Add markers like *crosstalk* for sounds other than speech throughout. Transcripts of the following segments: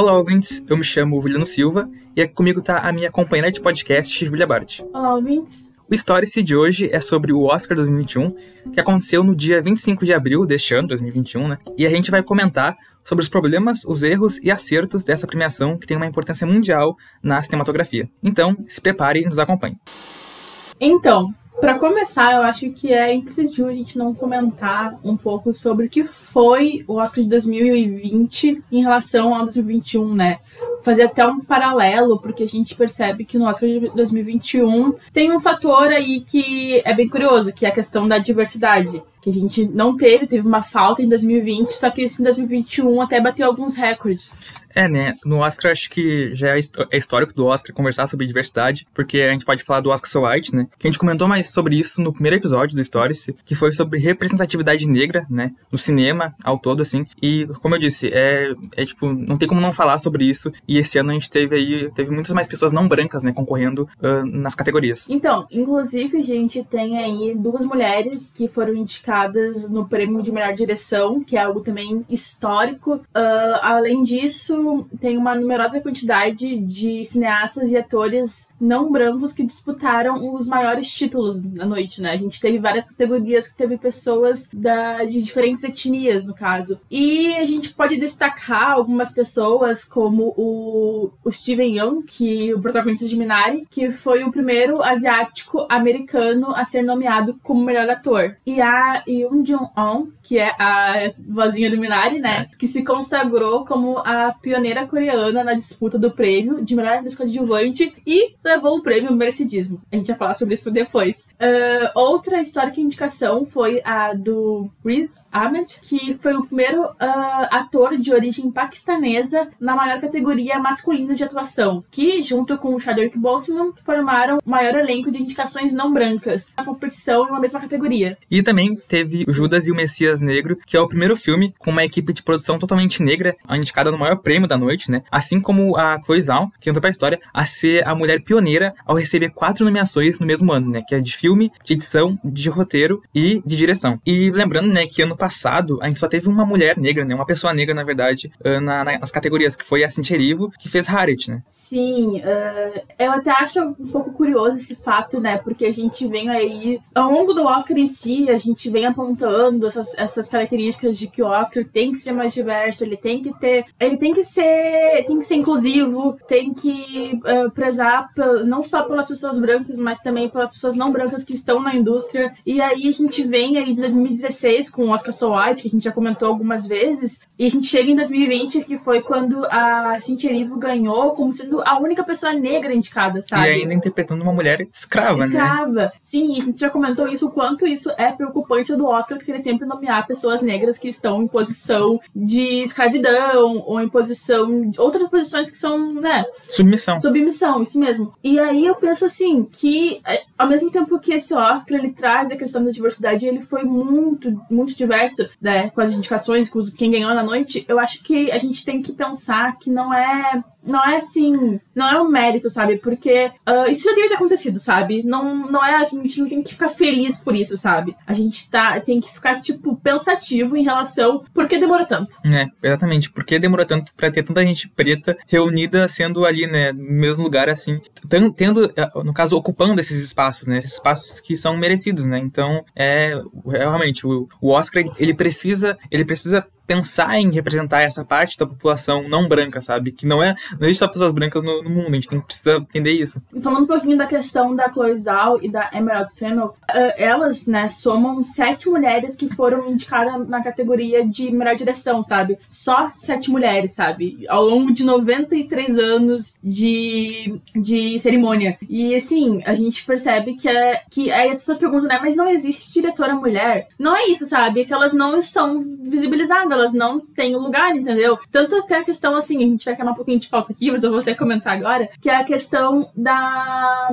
Olá, ouvintes. Eu me chamo Juliano Silva e aqui comigo está a minha companheira de podcast, Julia Bart. Olá, ouvintes. O Stories de hoje é sobre o Oscar 2021, que aconteceu no dia 25 de abril deste ano, 2021, né? E a gente vai comentar sobre os problemas, os erros e acertos dessa premiação que tem uma importância mundial na cinematografia. Então, se prepare e nos acompanhe. Então, para começar, eu acho que é imprescindível a gente não comentar um pouco sobre o que foi o Oscar de 2020 em relação ao 2021, né? Fazer até um paralelo, porque a gente percebe que no Oscar de 2021 tem um fator aí que é bem curioso, que é a questão da diversidade que a gente não teve, teve uma falta em 2020, só que em 2021 até bateu alguns recordes. É, né? No Oscar, acho que já é, é histórico do Oscar conversar sobre diversidade, porque a gente pode falar do Oscar So White, né? Que a gente comentou mais sobre isso no primeiro episódio do Stories, que foi sobre representatividade negra, né? No cinema, ao todo, assim. E, como eu disse, é, é tipo, não tem como não falar sobre isso. E esse ano a gente teve aí, teve muitas mais pessoas não brancas, né? Concorrendo uh, nas categorias. Então, inclusive, a gente tem aí duas mulheres que foram indicadas no prêmio de melhor direção, que é algo também histórico. Uh, além disso, tem uma numerosa quantidade de cineastas e atores não brancos que disputaram os maiores títulos na noite, né? A gente teve várias categorias que teve pessoas da, de diferentes etnias, no caso. E a gente pode destacar algumas pessoas, como o, o Steven Yeun, que o protagonista de Minari, que foi o primeiro asiático americano a ser nomeado como melhor ator. E a Yoon Jung-on, que é a vozinha do Minari, né? Que se consagrou como a pioneira coreana na disputa do prêmio de melhor atriz coadjuvante e levou o prêmio merecidíssimo. A gente vai falar sobre isso depois. Uh, outra histórica indicação foi a do Riz Ahmed, que foi o primeiro uh, ator de origem paquistanesa na maior categoria masculina de atuação, que, junto com o Chadwick Boseman, formaram o maior elenco de indicações não brancas na competição em uma mesma categoria. E também teve o Judas e o Messias Negro, que é o primeiro filme com uma equipe de produção totalmente negra, indicada no maior prêmio da noite, né? Assim como a Chloe Zhao, que entrou pra história, a ser a mulher pioneira ao receber quatro nomeações no mesmo ano, né? Que é de filme, de edição, de roteiro e de direção. E lembrando, né, que ano passado a gente só teve uma mulher negra, né? Uma pessoa negra, na verdade, ah, na, nas categorias, que foi a Cynthia Erivo, que fez Harriet, né? Sim, uh, eu até acho um pouco curioso esse fato, né? Porque a gente vem aí, ao longo do Oscar em si, a gente vem apontando essas, essas características de que o Oscar tem que ser mais diverso, ele tem que ter, ele tem que ser, tem que ser inclusivo, tem que uh, prezar não só pelas pessoas brancas, mas também pelas pessoas não brancas que estão na indústria. E aí a gente vem aí de 2016 com o Oscar So White, que a gente já comentou algumas vezes, e a gente chega em 2020, que foi quando a Cynthia Erivo ganhou como sendo a única pessoa negra indicada, sabe? E ainda interpretando uma mulher escrava, escrava. né? Escrava. Sim, a gente já comentou isso, o quanto isso é preocupante do Oscar, que ele sempre nomear pessoas negras que estão em posição de escravidão, ou em posição... outras posições que são, né? Submissão. Submissão, isso mesmo. E aí eu penso assim, que é, ao mesmo tempo que esse Oscar, ele traz a questão da diversidade, ele foi muito, muito diverso, né? Com as indicações, com quem ganhou na noite, eu acho que a gente tem que pensar que não é não é assim, não é um mérito, sabe? Porque uh, isso já deve ter acontecido, sabe? Não, não é assim, a gente não tem que ficar feliz por isso, sabe? A gente tá, tem que ficar, tipo, pensativo em relação por que demorou tanto. É, exatamente. Por que demorou tanto pra ter tanta gente preta reunida sendo ali, né, no mesmo lugar, assim, tendo, no caso, ocupando esses espaços, né? Esses espaços que são merecidos, né? Então, é, realmente, o, o Oscar, ele precisa, ele precisa pensar em representar essa parte da população não branca, sabe? Que não é. Não existe só pessoas brancas no, no mundo, a gente tem que precisar entender isso. Falando um pouquinho da questão da Chloe Zhao e da Emerald Fennell, uh, elas, né, somam sete mulheres que foram indicadas na categoria de melhor direção, sabe? Só sete mulheres, sabe? Ao longo de 93 anos de, de cerimônia. E assim, a gente percebe que é. Que aí as pessoas perguntam, né? Mas não existe diretora mulher? Não é isso, sabe? É que elas não são visibilizadas elas não têm lugar, entendeu? Tanto até a questão, assim, a gente vai queimar um pouquinho de pauta aqui, mas eu vou até comentar agora, que é a questão da,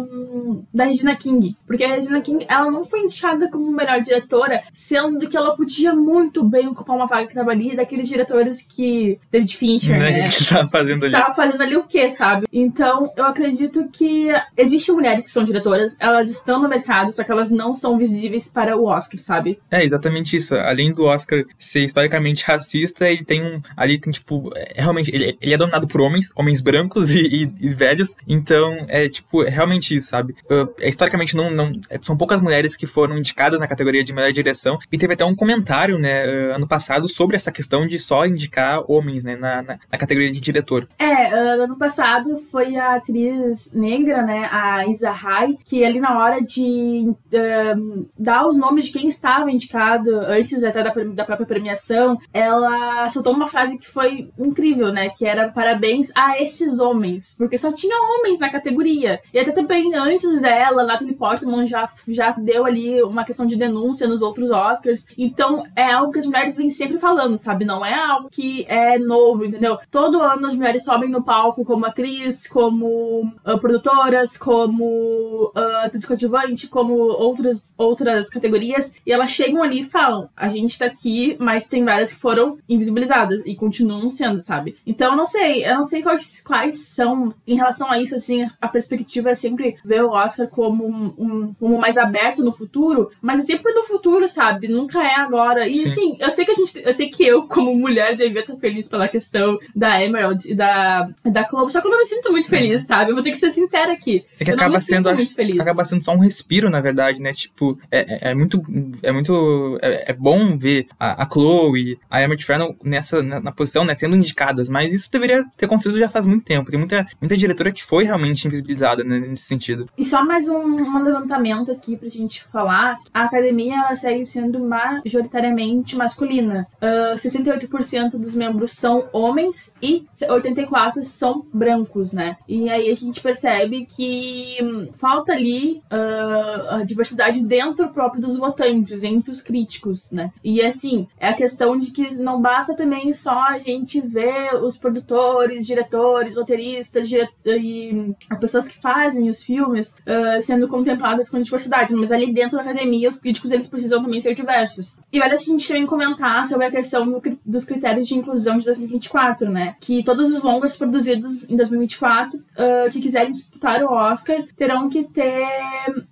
da Regina King. Porque a Regina King, ela não foi indicada como melhor diretora, sendo que ela podia muito bem ocupar uma vaga que tava ali, daqueles diretores que David Fincher, né? né? Que tava fazendo ali. Tava fazendo ali o quê, sabe? Então, eu acredito que existem mulheres que são diretoras, elas estão no mercado, só que elas não são visíveis para o Oscar, sabe? É, exatamente isso. Além do Oscar ser historicamente racista, ele tem um. Ali tem, tipo, é, realmente, ele, ele é dominado por homens, homens brancos *laughs* e, e, e velhos. Então, é tipo, é realmente isso, sabe? Uh, é, historicamente, não, não. É, são poucas mulheres que foram indicadas na categoria de melhor direção. E teve até um comentário, né, uh, ano passado, sobre essa questão de só indicar homens, né, na, na, na categoria de diretor. É, uh, ano passado foi a atriz negra, né, a Isa Rai, que ali na hora de dar os nomes de quem estava indicado antes até da, da própria premiação, ela soltou uma frase que foi incrível, né? Que era parabéns a esses homens, porque só tinha homens na categoria. E até também antes dela, Natalie Portman já, já deu ali uma questão de denúncia nos outros Oscars. Então é algo que as mulheres vêm sempre falando, sabe? Não é algo que é novo, entendeu? Todo ano as mulheres sobem no palco como atriz, como uh, produtoras, como uh, atriz como outras, outras categorias, e elas chegam ali e falam: a gente tá aqui, mas tem várias que foram invisibilizadas e continuam sendo, sabe? Então eu não sei, eu não sei quais, quais são, em relação a isso, assim, a perspectiva é sempre ver o Oscar como um, um como mais aberto no futuro, mas é sempre no futuro, sabe? Nunca é agora. E Sim. assim, eu sei que a gente, eu sei que eu, como mulher, devia estar feliz pela questão da Emerald e da, da Chloe, só que eu não me sinto muito feliz, é. sabe? Eu vou ter que ser sincera aqui. É que eu acaba sendo, acho, acaba sendo só um respiro, na verdade, né? Tipo, é, é, é muito, é muito, é, é bom ver a, a Chloe, a Emma Fennel nessa, na, na, posição, né, sendo indicadas, mas isso deveria ter acontecido já faz muito tempo. Tem muita, muita diretora que foi realmente invisibilizada né, nesse sentido. E só mais um, um levantamento aqui pra gente falar, a academia, ela segue sendo majoritariamente masculina. Uh, 68% dos membros são homens e 84% são brancos, né? E aí a gente percebe que hum, falta ali uh, a diversidade dentro próprio dos votantes, entre os críticos, né? E assim, é a questão de que não basta também só a gente ver os produtores, diretores, roteiristas dire e pessoas que fazem os filmes uh, sendo contempladas com diversidade, mas ali dentro da academia os críticos eles precisam também ser diversos. E olha, a gente também comentar sobre a questão do, dos critérios de inclusão de 2024, né? Que todos os longas produzidos em 2024 uh, que quiserem disputar o Oscar terão que ter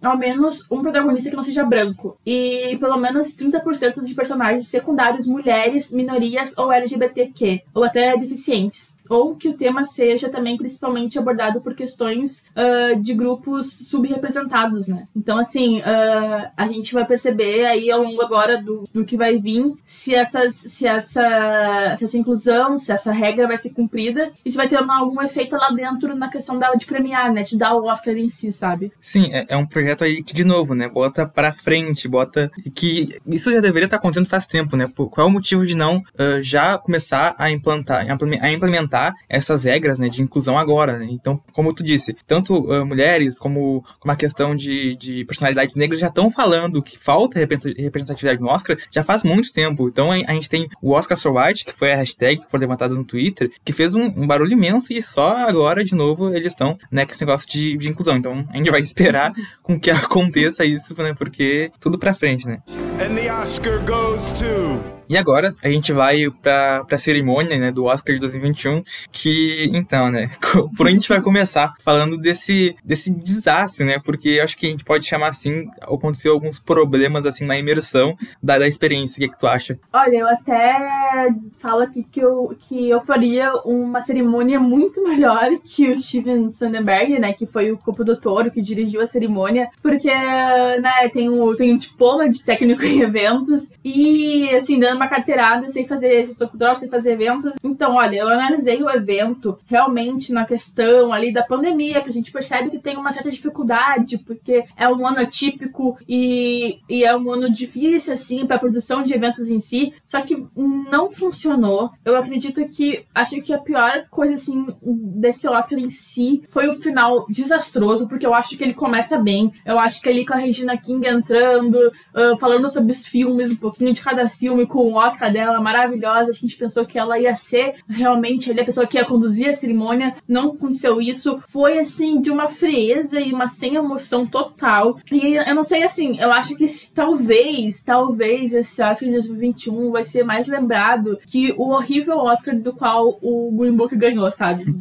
ao menos um protagonista que não seja branco. E pelo menos 30% de personagens secundários mulheres, minorias ou LGBTQ, ou até deficientes ou que o tema seja também principalmente abordado por questões uh, de grupos subrepresentados, né? Então, assim, uh, a gente vai perceber aí ao longo agora do, do que vai vir se, essas, se, essa, se essa inclusão, se essa regra vai ser cumprida e se vai ter uma, algum efeito lá dentro na questão dela de premiar, né? De dar o Oscar em si, sabe? Sim, é, é um projeto aí que, de novo, né? Bota pra frente, bota. que isso já deveria estar acontecendo faz tempo, né? Qual é o motivo de não uh, já começar a implantar, a implementar essas regras né, de inclusão agora. Né? Então, como tu disse, tanto uh, mulheres como, como a questão de, de personalidades negras já estão falando que falta representatividade no Oscar já faz muito tempo. Então, a, a gente tem o Oscar So White, que foi a hashtag que foi levantada no Twitter, que fez um, um, barulho imenso e só agora, de novo, eles estão né, com esse negócio de, de inclusão. Então, a gente vai *laughs* esperar com que *laughs* aconteça isso, né? Porque tudo pra frente, né? And the Oscar goes to... E agora a gente vai para a cerimônia né, do Oscar de 2021, que então, né, *laughs* por onde a gente vai começar falando desse, desse desastre, né? Porque acho que a gente pode chamar assim, aconteceu alguns problemas assim na imersão da, da experiência. O que, é que tu acha? Olha, eu até falo aqui que eu, que eu faria uma cerimônia muito *laughs* melhor que o Steven Sonnenberg, né? Que foi o co-produtor, que dirigiu a cerimônia, porque, né, tem um, tem um diploma de técnico em eventos e, assim, dando uma carteirada sem fazer cultural, sem fazer eventos. Então, olha, eu analisei o evento realmente na questão ali da pandemia, que a gente percebe que tem uma certa dificuldade, porque é um ano atípico e, e é um ano difícil, assim, para a produção de eventos em si. Só que não funcionou. Eu acredito que, acho que a pior coisa, assim, desse Oscar em si foi o final desastroso, porque eu acho que ele começa bem. Eu acho que ali com a Regina King entrando, uh, falando sobre os filmes, um pouquinho de cada filme, com o Oscar dela maravilhosa. A gente pensou que ela ia ser realmente ali a pessoa que ia conduzir a cerimônia. Não aconteceu isso. Foi assim, de uma frieza e uma sem emoção total. E eu não sei assim, eu acho que talvez, talvez esse Oscar de 2021 vai ser mais lembrado que o horrível Oscar do qual o Green Book ganhou, sabe? *laughs*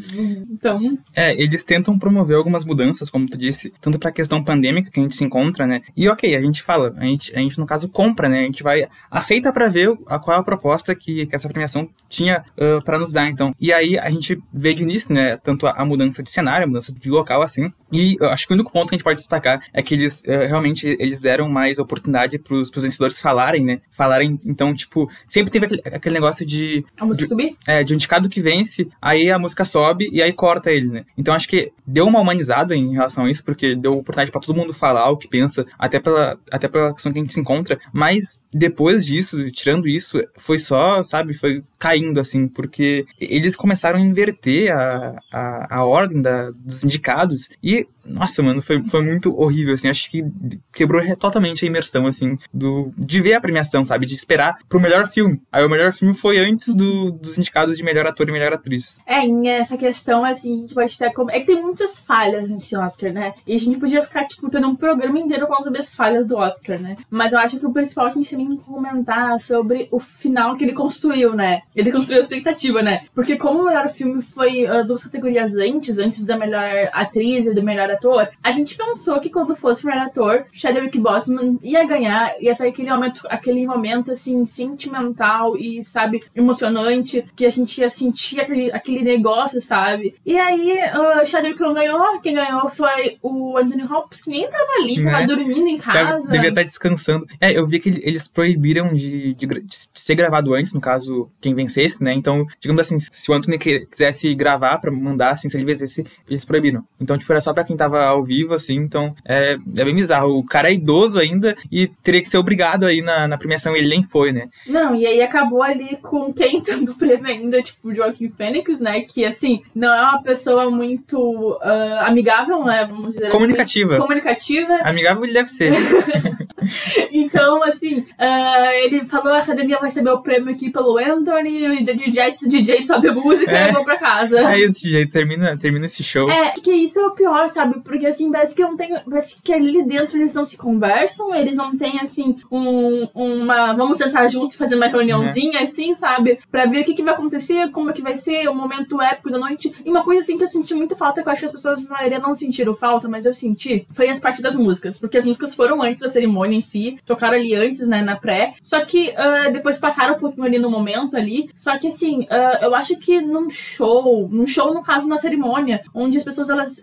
Então. É, eles tentam promover algumas mudanças, como tu disse, tanto pra questão pandêmica que a gente se encontra, né? E ok, a gente fala, a gente, a gente no caso compra, né? A gente vai, aceita para ver a, qual é a proposta que, que essa premiação tinha uh, para nos dar, então. E aí a gente vê de início, né, tanto a, a, mudança de cenário, a mudança de local, assim, e acho que o único ponto que a gente pode destacar é que eles uh, realmente eles deram mais oportunidade pros, pros vencedores falarem, né, falarem, então, tipo, sempre teve aquele, aquele negócio de... A música de, subir? É, de um indicado que vence, aí a música sobe e aí corta ele, né. Então acho que deu uma humanizada em relação a isso, porque deu oportunidade para todo mundo falar o que pensa, até pela, até pela questão que a gente se encontra, mas depois disso, tirando isso, foi só, sabe, foi caindo, assim, porque eles começaram a inverter a, a, a ordem da, dos indicados e, group nossa, mano, foi, foi muito horrível, assim, acho que quebrou totalmente a imersão, assim, do, de ver a premiação, sabe, de esperar pro melhor filme. Aí o melhor filme foi antes do, dos indicados de melhor ator e melhor atriz. É, em essa questão, assim, a gente pode ter. É que tem muitas falhas nesse Oscar, né? E a gente podia ficar, tipo, tendo um programa inteiro falando sobre as falhas do Oscar, né? Mas eu acho que o principal é a gente também tem que comentar sobre o final que ele construiu, né? Ele construiu a expectativa, né? Porque como o melhor filme foi uh, duas categorias antes, antes da melhor atriz e do melhor ator, a gente pensou que quando fosse o melhor ator, Chadwick Boseman ia ganhar, ia sair aquele momento, aquele momento assim, sentimental e, sabe, emocionante, que a gente ia sentir aquele, aquele negócio, sabe? E aí, uh, Chadwick não ganhou, quem ganhou foi o Anthony Hopkins, que nem tava ali, tava dormindo em casa. Devia estar descansando. É, eu vi que eles proibiram de, de, de ser gravado antes, no caso, quem vencesse, né? Então, digamos assim, se o Anthony quisesse gravar pra mandar, assim, se ele vencesse, eles proibiram. Então, tipo, era só pra quem tava ao vivo, assim, então é, é bem bizarro. O cara é idoso ainda e teria que ser obrigado aí na, na premiação, ele nem foi, né? Não, e aí acabou ali com quem dando prêmio ainda, tipo, o Joaquim Fênix, né? Que, assim, não é uma pessoa muito uh, amigável, né? Vamos dizer Comunicativa. assim. Comunicativa. Amigável ele deve ser. *laughs* *laughs* então, assim, uh, ele falou: a academia vai receber o prêmio aqui pelo Anthony, o DJ, DJ sobe a música é, e vou pra casa. É isso, DJ, termina, termina esse show. É, que isso é o pior, sabe? Porque, assim, parece que não tem. Parece que ali dentro eles não se conversam, eles não têm, assim, um, uma. Vamos sentar junto e fazer uma reuniãozinha, é. assim, sabe? Pra ver o que, que vai acontecer, como é que vai ser, o momento épico da noite. E uma coisa, assim, que eu senti muito falta, que eu acho que as pessoas na maioria não sentiram falta, mas eu senti, foi as partes das músicas. Porque as músicas foram antes da cerimônia em si, tocaram ali antes, né, na pré. Só que uh, depois passaram um pouquinho ali no momento ali. Só que assim, uh, eu acho que num show, num show, no caso, na cerimônia, onde as pessoas elas,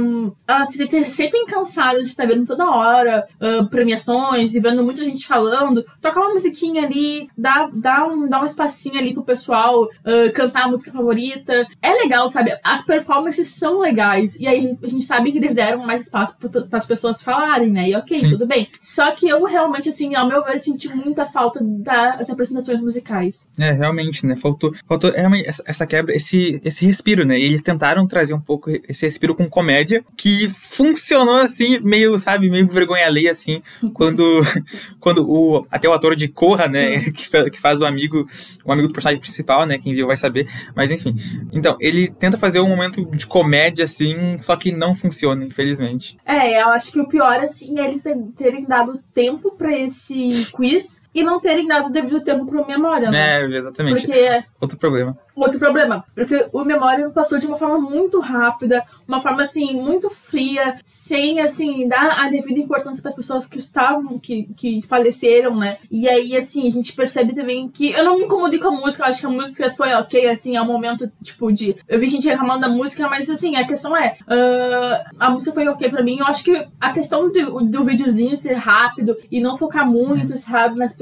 um, elas se sentem cansadas de estar vendo toda hora uh, premiações e vendo muita gente falando, tocar uma musiquinha ali, dar, dar, um, dar um espacinho ali pro pessoal cantar a música favorita. É legal, sabe? As performances são legais. E aí a gente sabe que eles deram mais espaço para as pessoas falarem, né? E ok, Sim. tudo bem. Só que eu realmente, assim, ao meu ver, senti muita falta das apresentações musicais. É, realmente, né? Faltou, faltou realmente essa, essa quebra, esse, esse respiro, né? E eles tentaram trazer um pouco esse respiro com comédia, que funcionou assim, meio, sabe, meio vergonha alheia, assim, *laughs* quando, quando o, até o ator de Corra, né, uhum. *laughs* que, que faz o amigo, o amigo do personagem principal, né, quem viu vai saber, mas enfim. Então, ele tenta fazer um momento de comédia, assim, só que não funciona, infelizmente. É, eu acho que o pior, assim, é eles terem dado tempo para esse quiz e não terem dado devido tempo pro memória, né? É, exatamente. Porque... Outro problema outro problema, porque o memória passou de uma forma muito rápida, uma forma assim muito fria, sem assim dar a devida importância para as pessoas que estavam que, que faleceram, né? E aí assim, a gente percebe também que eu não me incomodei com a música, eu acho que a música foi OK, assim, é um momento tipo de eu vi gente reclamando da música, mas assim, a questão é, uh, a música foi OK para mim. Eu acho que a questão do, do videozinho ser rápido e não focar muito, sabe, nas pessoas,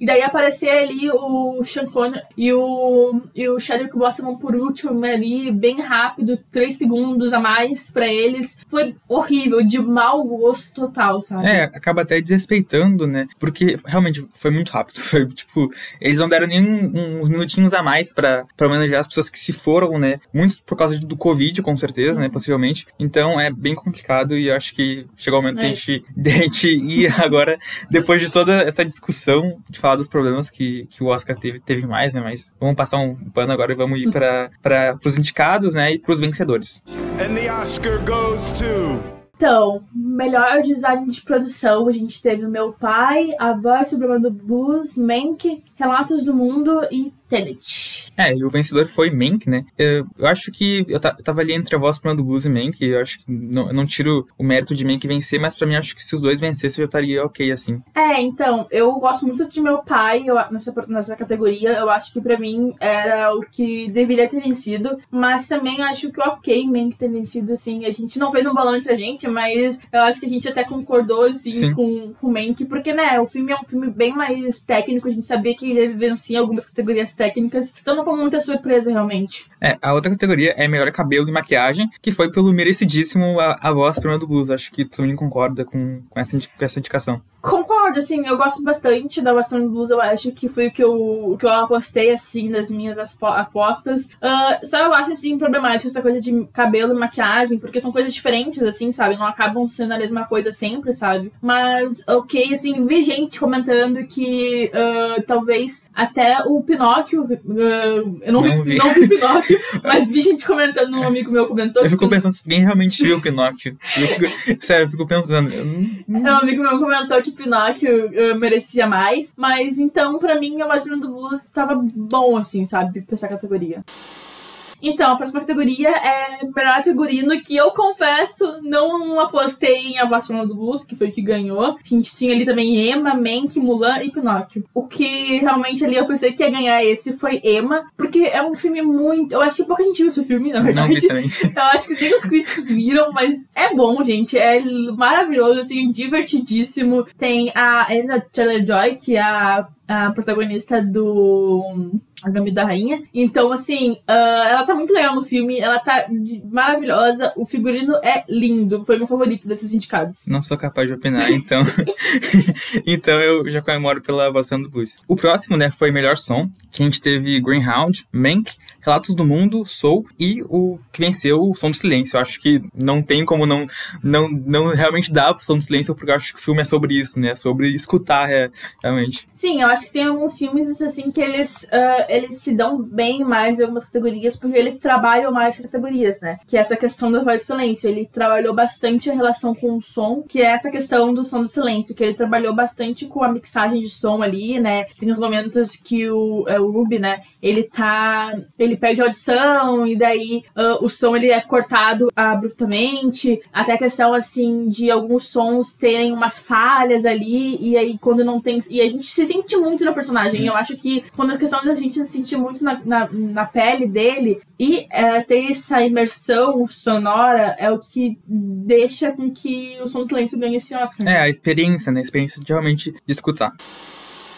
e daí aparecer ali o Sean Connery e o, e o o Chadwick Boseman por último ali, bem rápido, três segundos a mais para eles. Foi horrível, de mau gosto total, sabe? É, acaba até desrespeitando, né? Porque realmente foi muito rápido. *laughs* Foi tipo, eles não deram nem uns minutinhos a mais para homenagear as pessoas que se foram, né? Muitos por causa do Covid, com certeza, né? Possivelmente. Então é bem complicado e acho que chegou o momento é. de, a gente, *laughs* de a gente ir agora, depois de toda essa discussão, de falar dos problemas que, que o Oscar teve, teve mais, né? Mas vamos passar um pano ano, agora vamos ir para *laughs* os indicados, né, e para os vencedores. And the Oscar goes to... Então, melhor design de produção, a gente teve o Meu Pai, A Voz Suprema do Blues, Mank, Relatos do Mundo e Tenet. É, e o vencedor foi Mank, né? Eu, eu acho que eu, eu tava ali entre a voz do Blues e Mank, eu acho que não, eu não tiro o mérito de Mank vencer, mas pra mim acho que se os dois vencessem eu estaria ok, assim. É, então, eu gosto muito de meu pai eu, nessa, nessa categoria, eu acho que pra mim era o que deveria ter vencido, mas também acho que ok Mank ter vencido, assim, a gente não fez um balão entre a gente, mas eu acho que a gente até concordou, assim, Sim. com, com o Mank, porque, né, o filme é um filme bem mais técnico, a gente sabia que ele vencia algumas categorias técnicas, então não foi muita surpresa, realmente. É, a outra categoria é melhor cabelo e maquiagem, que foi pelo merecidíssimo a, a voz prima do blues. Acho que tu também concorda com, com, essa, com essa indicação. Concordo, assim, eu gosto bastante da voz do blues, eu acho que foi o que eu, que eu apostei, assim, nas minhas apostas. Uh, só eu acho, assim, problemático essa coisa de cabelo e maquiagem, porque são coisas diferentes, assim, sabe? Não acabam sendo a mesma coisa sempre, sabe? Mas, ok, assim, vi gente comentando que uh, talvez até o Pinóquio. Uh, eu não, não vi, vi. não vi Pinóquio, *laughs* mas vi gente comentando, um amigo meu comentou. Eu fico pensando se alguém realmente viu o Pinóquio. Eu fico, sério, eu fico pensando. Eu não... Um amigo meu comentou que Pinóquio uh, merecia mais, mas então, pra mim, o Vaselina do Blues tava bom, assim, sabe, pra essa categoria. Então, a próxima categoria é melhor figurino, que eu confesso, não apostei em A Vassoura do Blues, que foi o que ganhou. A gente tinha ali também Emma, Mank, Mulan e Pinóquio. O que realmente ali eu pensei que ia ganhar esse foi Emma, porque é um filme muito. Eu acho que pouca gente viu esse filme, na verdade. Não vi também. *laughs* Eu acho que nem os críticos viram, mas é bom, gente. É maravilhoso, assim, divertidíssimo. Tem a Anna Taylor-Joy, que é a a protagonista do A Gambito da Rainha. Então, assim, uh, ela tá muito legal no filme, ela tá maravilhosa, o figurino é lindo, foi meu favorito desses indicados. Não sou capaz de opinar, então. *laughs* então eu já comemoro pela voz do blues. O próximo, né, foi Melhor Som, que a gente teve Greenhound, Mank, Relatos do Mundo, Soul e o que venceu, o Som do Silêncio. Eu acho que não tem como não, não, não realmente dar pro Som do Silêncio, porque eu acho que o filme é sobre isso, né, sobre escutar é, realmente. Sim, eu acho que tem alguns filmes assim que eles, uh, eles se dão bem mais em algumas categorias porque eles trabalham mais categorias, né? Que é essa questão da voz do silêncio. Ele trabalhou bastante a relação com o som, que é essa questão do som do silêncio, que ele trabalhou bastante com a mixagem de som ali, né? Tem os momentos que o, é, o Ruby, né? Ele tá. Ele perde a audição e daí uh, o som ele é cortado abruptamente. Até a questão assim de alguns sons terem umas falhas ali, e aí quando não tem. E a gente se sente muito no personagem. Eu acho que quando a questão da gente se sentir muito na, na, na pele dele e é, ter essa imersão sonora é o que deixa com que o Som do Silêncio ganhe esse Oscar. É, a experiência, né? A experiência de realmente de escutar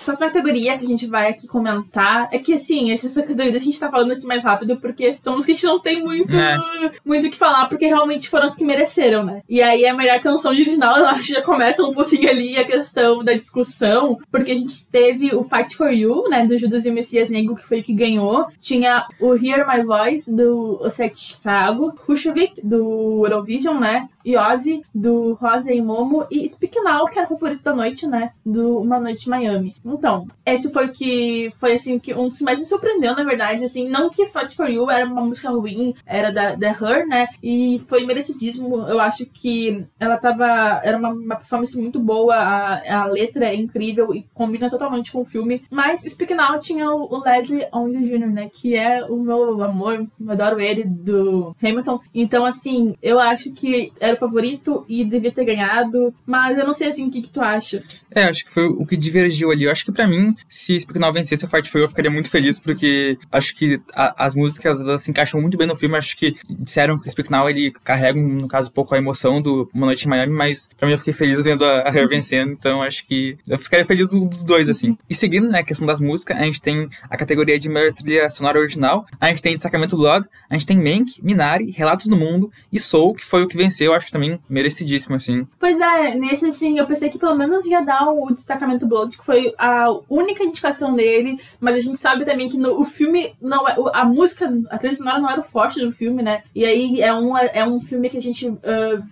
próxima categoria que a gente vai aqui comentar é que, assim, essas categorias a gente tá falando aqui mais rápido porque são os que a gente não tem muito é. muito o que falar, porque realmente foram os que mereceram, né? E aí a melhor canção original, *laughs* eu acho que já começa um pouquinho ali a questão da discussão, porque a gente teve o Fight for You, né, do Judas e o Messias Negro, que foi o que ganhou. Tinha o Hear My Voice, do Osset Chicago, Kushevik, do Eurovision, né? E Ozzy, do Rosa e Momo, e Speak Now, que era o favorito da noite, né? Do Uma Noite em Miami. Então, esse foi o que foi assim que um dos mais me surpreendeu, na verdade, assim, não que Fight for You era uma música ruim, era da, da Her, né? E foi merecidíssimo. Eu acho que ela tava. Era uma, uma performance muito boa, a, a letra é incrível e combina totalmente com o filme. Mas Speak Now tinha o, o Leslie Only Jr., né? Que é o meu amor, eu adoro ele, do Hamilton. Então, assim, eu acho que era favorito e devia ter ganhado, mas eu não sei assim o que, que tu acha. É, acho que foi o que divergiu ali. Eu acho que para mim, se Now vencesse a Fight You, eu ficaria muito feliz, porque acho que a, as músicas elas se encaixam muito bem no filme. Acho que disseram que Speak Now ele carrega, no caso, um pouco a emoção do Uma Noite em Miami, mas pra mim eu fiquei feliz vendo a, a vencendo, então acho que eu ficaria feliz dos dois, assim. E seguindo, né, a questão das músicas, a gente tem a categoria de melhor trilha sonora original, a gente tem Sacramento Blood, a gente tem Mank, Minari, Relatos do Mundo e Soul, que foi o que venceu, acho que também merecidíssimo, assim. Pois é, nesse, assim, eu pensei que pelo menos ia dar o destacamento Blood, que foi a única indicação dele, mas a gente sabe também que no, o filme não é. A música, a trilha sonora não era o forte do filme, né? E aí é um, é um filme que a gente uh,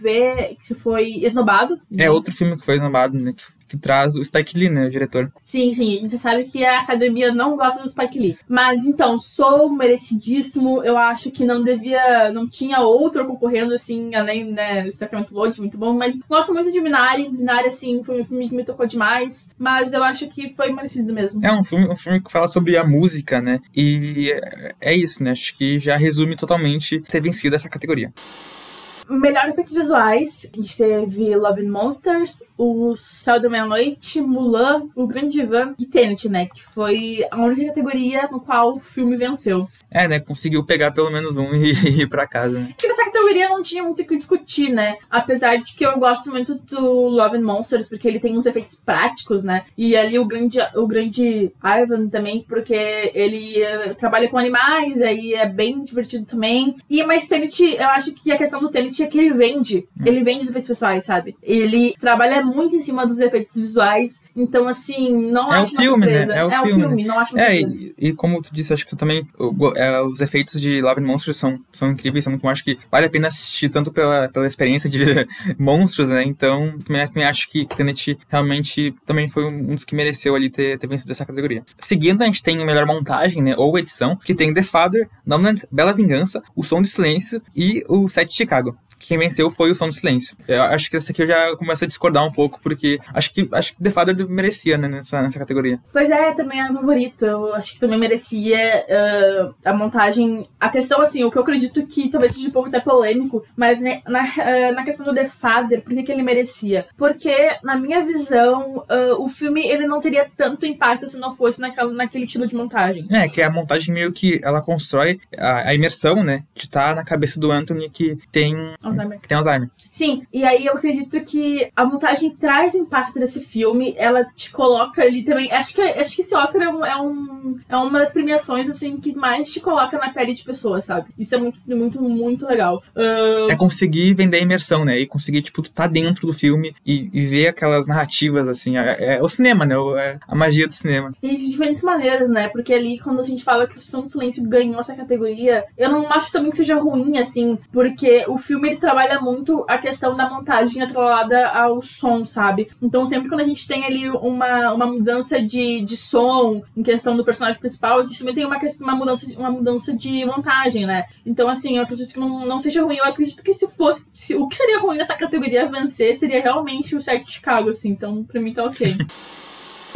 vê que foi esnobado. Né? É outro filme que foi esnobado, né? que traz o Spike Lee, né, o diretor. Sim, sim, a gente sabe que a academia não gosta do Spike Lee. Mas então, sou merecidíssimo. Eu acho que não devia. Não tinha outro concorrendo, assim, além, né, do Sacramento Load, muito bom. Mas gosto muito de Minari. Minari, assim, foi um filme que me tocou demais. Mas eu acho que foi merecido mesmo. É um filme, um filme que fala sobre a música, né? E é, é isso, né? Acho que já resume totalmente ter vencido essa categoria. Melhor efeitos visuais, a gente teve Love and Monsters, O Céu da Meia-Noite, Mulan, O Grande Divan e Tenet, né? Que foi a única categoria no qual o filme venceu. É, né? Conseguiu pegar pelo menos um *laughs* e ir pra casa, né? Que nessa categoria não tinha muito o que discutir, né? Apesar de que eu gosto muito do Love and Monsters, porque ele tem uns efeitos práticos, né? E ali o grande, o grande Ivan também, porque ele uh, trabalha com animais, aí é bem divertido também. E mas Tenet, eu acho que a questão do Tenet é que ele vende. Hum. Ele vende os efeitos pessoais, sabe? Ele trabalha muito em cima dos efeitos visuais. Então, assim, não é acho o filme, surpresa. Né? É o é filme, filme não acho É, e, e como tu disse, acho que eu também. eu- é, os efeitos de Love and Monsters são, são incríveis, são muito bom. Acho que vale a pena assistir, tanto pela, pela experiência de *laughs* monstros, né? Então, também, também acho que, que Tenet realmente também foi um dos que mereceu ali ter, ter vencido essa categoria. Seguindo, a gente tem a melhor montagem, né? Ou edição, que tem The Father, Nomadland, Bela Vingança, O Som do Silêncio e o Set de Chicago. Quem venceu foi o Som do Silêncio. Eu acho que essa aqui eu já começo a discordar um pouco, porque acho que, acho que The Father merecia, né, nessa, nessa categoria. Pois é, também é favorito. Eu acho que também merecia ah, a montagem. A questão, assim, o que eu acredito que talvez seja um pouco até polêmico, mas né, na, ah, na questão do The Father, por que, que ele merecia? Porque, na minha visão, ah, o filme ele não teria tanto impacto se não fosse naquela, naquele estilo de montagem. É, que a montagem meio que ela constrói a, a imersão, né? De estar na cabeça do Anthony que tem, Alzheimer. que tem Alzheimer. Sim, e aí eu acredito que a montagem traz o impacto desse filme, ela te coloca ali também. Acho que, acho que esse Oscar é, um, é, um- é uma das premiações, assim, que mais te coloca na pele de pessoas, sabe? Isso é muito, muito, muito legal. Ah, É conseguir vender a imersão, né? E conseguir, tipo, tu tá dentro do filme e, e ver aquelas narrativas, assim. É, é o cinema, né? É a magia do cinema. E de diferentes maneiras, né? Porque ali, quando a gente fala que o Som do Silêncio ganhou essa categoria, eu não acho também que seja ruim, assim, porque o filme ele trabalha muito a questão da montagem atrelada ao som, sabe? Então, sempre quando a gente tem ali uma, uma mudança de, de som em questão do personagem principal, a gente também tem uma, uma, mudança, uma mudança de montagem, né? Então, assim, eu acredito que não, não seja ruim. Eu acredito que se fosse. se- o que seria ruim nessa categoria vencer seria realmente o de Chicago, assim. Então, pra mim tá ok. *laughs*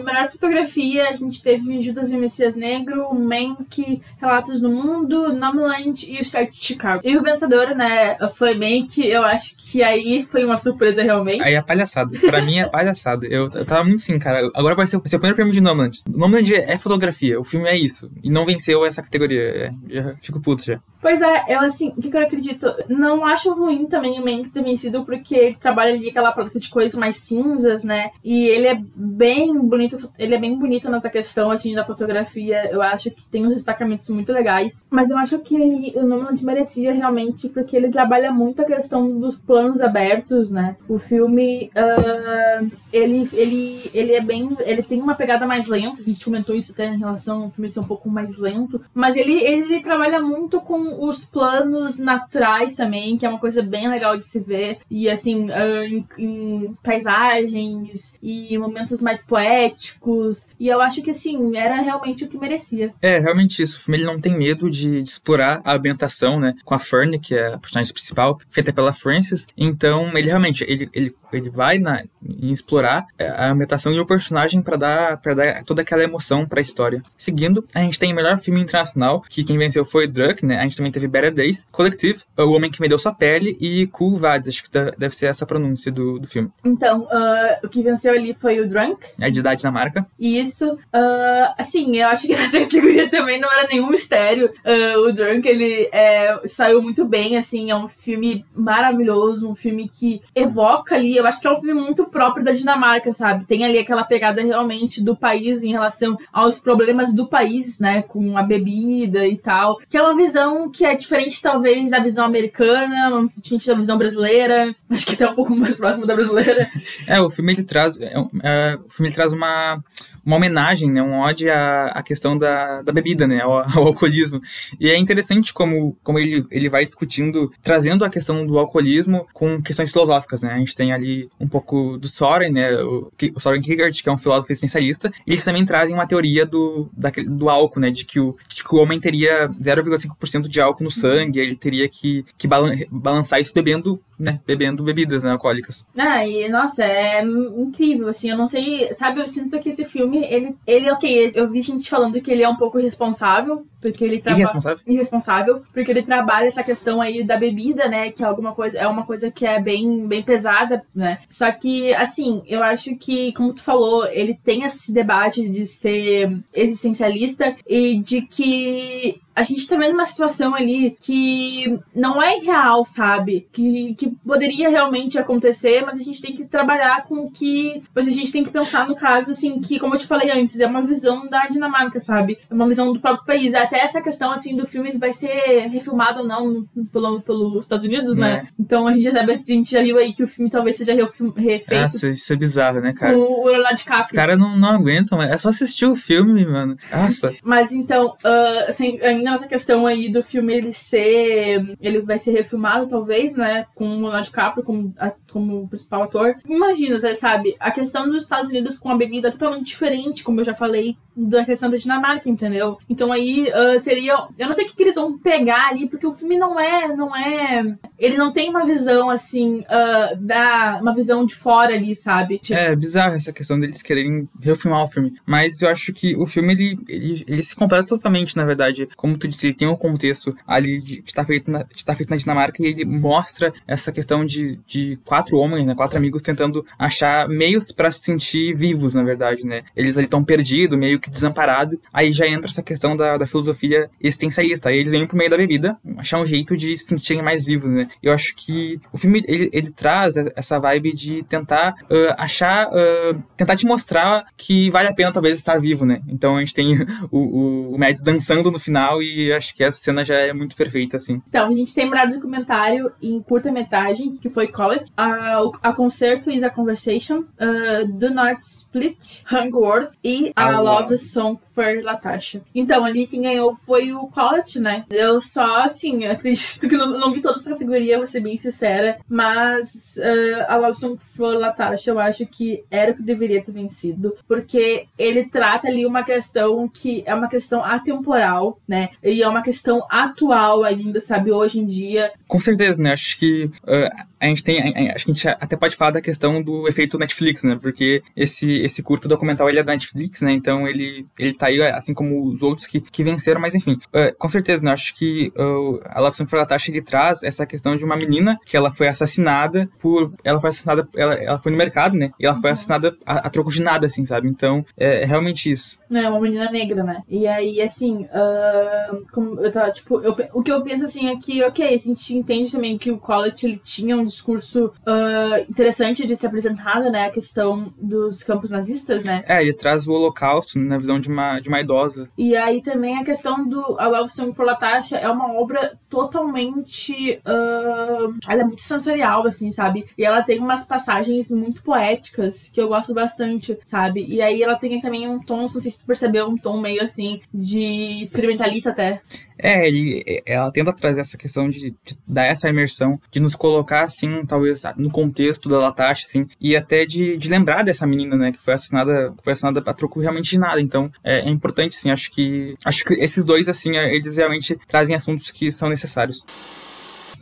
Melhor fotografia, a gente teve Judas e Messias Negro, Mank, Relatos do Mundo, Nomadland e o de Chicago. E o vencedor, né, foi Mank, eu acho que aí foi uma surpresa realmente. Aí é palhaçada. Pra mim é palhaçada. Eu, eu tava muito assim, cara. Agora vai ser, vai ser o primeiro prêmio de. Nomadland é, é fotografia. O filme é isso. E não venceu essa categoria. É, já fico puto já. Pois é, eu assim, o que, que eu acredito? Não acho ruim também o Mank ter vencido, porque ele trabalha ali aquela paleta de cores mais cinzas, né? E ele é bem bonito, ele é bem bonito nessa questão, assim, da fotografia. Eu acho que tem uns destacamentos muito legais. Mas eu acho que o Nomadland merecia realmente, porque ele trabalha muito a questão dos planos abertos, né? O filme, ah, ele, ele, ele é bem, ele tem uma pegada mais lenta, a gente comentou isso até em relação ao filme ser um pouco mais lento, mas ele, ele trabalha muito com os planos naturais também, que é uma coisa bem legal de se ver, e assim, ah, em, em paisagens e momentos mais poéticos, e eu acho que assim, era realmente o que merecia. É, realmente isso. O filme ele não tem medo de, de explorar a ambientação, né? Com a Fern, que é a personagem principal, feita pela Frances. Então, ele realmente, ele, ele, ele vai na, em explorar é, a ambientação e o personagem pra dar, pra dar toda aquela emoção pra história. Seguindo, a gente tem o melhor filme internacional, que quem venceu foi Druk, né? A gente também teve Better Days, Collective, O Homem que Vendeu Sua Pele e Cool Vades. Acho que da- deve ser essa a pronúncia do, do filme. Então, ah, o que venceu ali foi o Drunk, É de idade na marca. Isso, ah, assim, eu acho *laughs* que nessa categoria também não era nenhum mistério. Ah, o Drunk, ele é, saiu muito bem, assim, é um filme maravilhoso, um filme que evoca ali, eu acho que é um filme muito próprio da Dinamarca, sabe? Tem ali aquela pegada realmente do país em relação aos problemas do país, né, com a bebida e tal, que é uma visão que é diferente, talvez, da visão americana, diferente da visão brasileira, acho que até um pouco mais próximo da brasileira. É, o filme ele traz, é, é, o filme ele traz uma, uma homenagem, né, um ode à, à questão da, da bebida, né, ao, ao, alcoolismo. E é interessante como, como ele, ele vai discutindo, trazendo a questão do alcoolismo com questões filosóficas, né. A gente tem ali um pouco do Soren, né, o, o Soren Kierkegaard, que é um filósofo existencialista, eles também trazem uma teoria do, daquele, do álcool, né, de que o, de que o homem teria 0,5% de álcool no sangue, ele teria que, que balançar isso bebendo né, bebendo bebidas né, alcoólicas. Ah, e nossa, é incrível, assim, eu não sei, sabe, eu sinto que esse filme, ele, ele ok, eu vi gente falando que ele é um pouco irresponsável, porque ele trabalha... Irresponsável? Irresponsável, porque ele trabalha essa questão aí da bebida, né, que é alguma coisa, é uma coisa que é bem, bem pesada, né, só que, assim, eu acho que, como tu falou, ele tem esse debate de ser existencialista e de que a gente tá vendo uma situação ali que não é real, sabe? Que, que poderia realmente acontecer, mas a gente tem que trabalhar com o que. Mas a gente tem que pensar no caso, assim, que, como eu te falei antes, é uma visão da Dinamarca, sabe? É uma visão do próprio país. Até essa questão, assim, do filme vai ser refilmado ou não pelo, pelos Estados Unidos, né? É. Então a gente, já sabe, a gente já viu aí que o filme talvez seja refeito. Nossa, isso é bizarro, né, cara? O, Leonardo DiCaprio. Os caras não, não aguentam, é só assistir o filme, mano. Nossa. *laughs* mas então, uh, assim, ainda nessa questão aí do filme ele ser. Ele vai ser refilmado, talvez, né? Com Leonardo DiCaprio como, como principal ator. Imagina, tá, sabe? A questão dos Estados Unidos com a bebida é totalmente diferente, como eu já falei, da questão da Dinamarca, entendeu? Então aí uh, seria. Eu não sei o que, que, eles vão pegar ali, porque o filme não é. não é Ele não tem uma visão assim. Uh, da, uma visão de fora ali, sabe? Tipo... É bizarro essa questão deles quererem refilmar o filme. Mas eu acho que o filme ele, ele, ele se completa totalmente, na verdade. Como tu disse, ele tem um contexto ali de estar tá feito na, de tá feito na Dinamarca e ele mostra essa questão de, de quatro homens, né? Quatro amigos tentando achar meios para se sentir vivos, na verdade, né? Eles ali estão perdidos, meio que desamparados. Aí já entra essa questão da, da filosofia existencialista. Aí eles vêm por meio da bebida achar um jeito de se sentirem mais vivos, né? Eu acho que o filme ele, ele traz essa vibe de tentar uh, achar, uh, tentar te mostrar que vale a pena talvez estar vivo, né? Então a gente tem *laughs* o, o, o Mads dançando no final e acho que essa cena já é muito perfeita, assim. Então, a gente tem um documentário em curta-metragem, que foi College, a, a Concerto is a Conversation, uh, Do Not Split, Hung World e a Love Song for Latasha. Então, ali quem ganhou foi o College, né? Eu só, assim, acredito que não, não vi toda essa categoria, vou ser bem sincera, mas uh, a Love Song for Latasha eu acho que era o que deveria ter vencido, porque ele trata ali uma questão que é uma questão atemporal, né? E é uma questão atual ainda, sabe, hoje em dia. Com certeza, né? Acho que uh, a gente tem. Acho que a gente até pode falar da questão do efeito Netflix, né? Porque esse, esse curto documental ele é da Netflix, né? Então ele, ele tá aí, assim como os outros que, que venceram, mas enfim. Uh, com certeza, né? Acho que uh, a Love Song for Latasha ele traz essa questão de uma menina que ela foi assassinada por. Ela foi assassinada. Ela, ela foi no mercado, né? E ela foi uhum. assassinada a, a, troco de nada, assim, sabe? Então é, é realmente isso. É, uma menina negra, né? E aí, assim, uh, como eu tava, tipo, eu, o que eu penso assim é que, ok, a gente entende também que o College ele tinha um discurso uh, interessante de se apresentar, né? A questão dos campos nazistas, né? É, ele traz o holocausto na visão de uma, de uma idosa. E aí também a questão do A Love Song for Latasha é uma obra totalmente. Uh, ela é muito sensorial, assim, sabe? E ela tem umas passagens muito poéticas que eu gosto bastante, sabe? E aí ela tem também um tom, não sei se tu percebeu, um tom meio assim de experimentalista até. É, ele, ela tenta trazer essa questão de, de, dar essa imersão, de nos colocar, assim, talvez no contexto da Latasha, assim, e até de, de lembrar dessa menina, né, que foi assassinada, foi assassinada a troco realmente de nada. Então, é, é importante, assim, acho que, acho que esses dois, assim, eles realmente trazem assuntos que são necessários.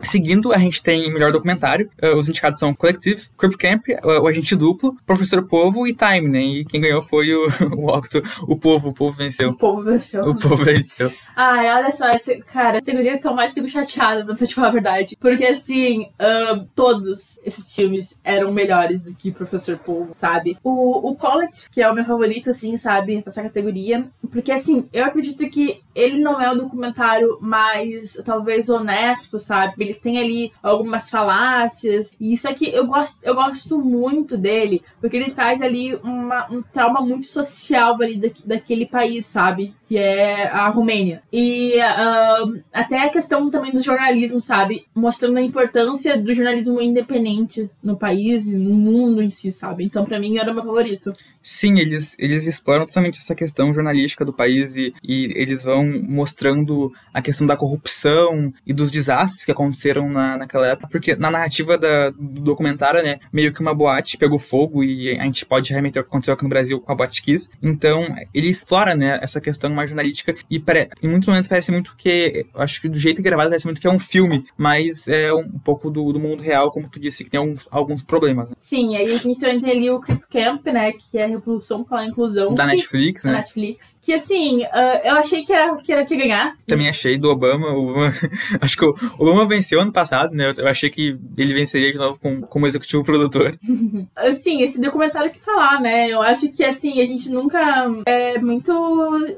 Seguindo, a gente tem melhor documentário. Uh, os indicados são Collective, Creep Camp, uh, O Agente Duplo, Professor Povo e Time, né? E quem ganhou foi o, *laughs* o Octo. O Povo, o Povo venceu. O Povo venceu. O Povo venceu. Ai, olha só, esse, cara, a categoria que eu mais fico chateada, pra te falar a verdade. Porque, assim, uh, todos esses filmes eram melhores do que Professor Povo, sabe? O, o Collet, que é o meu favorito, assim, sabe? Dessa categoria. Porque, assim, eu acredito que ele não é o documentário mais, talvez, honesto, sabe? Ele tem ali algumas falácias. E isso aqui eu gosto, eu gosto muito dele, porque ele traz ali uma, um trauma muito social ali da, daquele país, sabe? Que é a Romênia. E uh, até a questão também do jornalismo, sabe? Mostrando a importância do jornalismo independente no país e no mundo em si, sabe? Então, para mim, era o meu favorito. Sim, eles, eles exploram totalmente essa questão jornalística do país e, e eles vão mostrando a questão da corrupção e dos desastres que aconteceram na, naquela época, porque na narrativa da, do documentário, né, meio que uma boate pegou fogo e a gente pode remeter ao que aconteceu aqui no Brasil com a Boate Kiss. Então, ele explora, né, essa questão mais jornalística e pare, em muitos momentos parece muito que, acho que do jeito gravado parece muito que é um filme, mas é um pouco do, do mundo real, como tu disse, que tem alguns, alguns problemas. Né? Sim, aí a gente tem ali o Camp, né, que é Revolução pela Inclusão. Da Netflix, da né? Netflix. Que, assim, uh, eu achei que era, que era que ganhar. Também achei do Obama, Obama *laughs* acho que o Obama venceu ano passado, né, eu achei que ele venceria de novo como, como executivo produtor. *laughs* assim, esse documentário que falar, né, eu acho que, assim, a gente nunca... É muito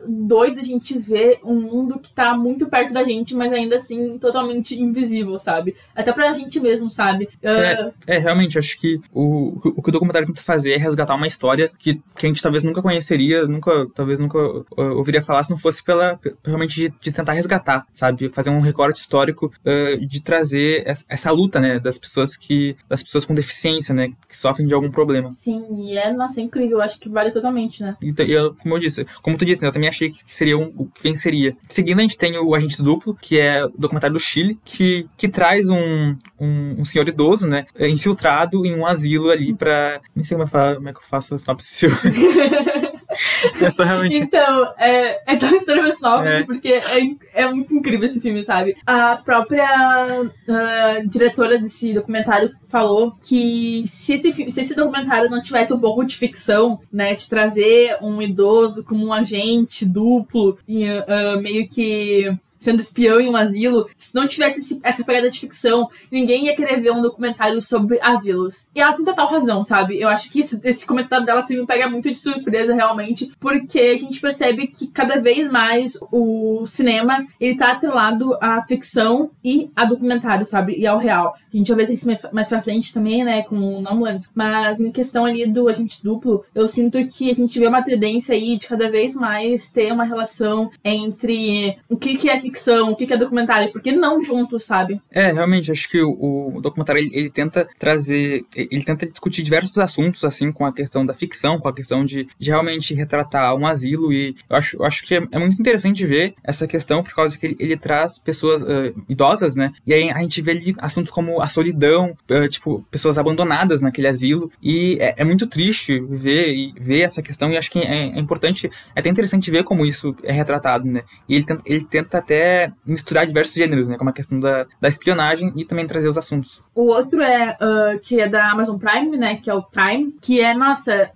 doido a gente ver um mundo que tá muito perto da gente, mas ainda assim totalmente invisível, sabe? Até pra gente mesmo, sabe? Uh... É, é, realmente, acho que o, o que o documentário tenta fazer é resgatar uma história que, que a gente talvez nunca conheceria, nunca, talvez nunca uh, ouviria falar se não fosse pela, realmente de, de, tentar resgatar, sabe? Fazer um recorte histórico uh, de trazer essa, essa, luta, né, das pessoas que, das pessoas com deficiência, né, que sofrem de algum problema. Sim, e é, nossa, é incrível, eu acho que vale totalmente, né? Então, eu, como eu disse, como tu disse, né, eu também achei que seria um, o que venceria. Seguindo, a gente tem o Agentes Duplo, que é o documentário do Chile, que, que traz um, um, um senhor idoso, né, infiltrado em um asilo ali pra... Nem sei como, é, como é que eu faço a sinopse *laughs* É só realmente. Então, é, é tão estranho sinopse, é. porque é, é muito incrível esse filme, sabe? A própria uh, diretora desse documentário falou que se esse, se esse documentário não tivesse um pouco de ficção, né, de trazer um idoso como um agente duplo, e, uh, meio que sendo espião em um asilo, se não tivesse esse, essa pegada de ficção, ninguém ia querer ver um documentário sobre asilos. E ela tem total razão, sabe? Eu acho que isso, esse comentário dela me pega muito de surpresa, realmente, porque a gente percebe que cada vez mais o cinema, ele tá atrelado à ficção e a documentário, sabe? E ao real. A gente vai ver isso mais pra frente também, né, com o Nomadland. Mas em questão ali do agente duplo, eu sinto que a gente vê uma tendência aí de cada vez mais ter uma relação entre o que, que é ficção, o que, é documentário, porque não juntos, sabe? É, realmente, acho que o, o documentário ele, ele, tenta trazer, ele tenta discutir diversos assuntos, assim, com a questão da ficção, com a questão de, de realmente retratar um asilo, e eu acho, eu acho que é, é muito interessante ver essa questão, por causa que ele, ele traz pessoas uh, idosas, né? E aí a gente vê ali assuntos como a solidão, uh, tipo, pessoas abandonadas naquele asilo, e é, é, muito triste ver, ver essa questão, e acho que é, é importante, é até interessante ver como isso é retratado, né? E ele tenta, ele tenta até misturar diversos gêneros, né? Como a questão da, da espionagem e também trazer os assuntos. O outro é uh, que é da Amazon Prime, né? Que é o Time, que é, nossa,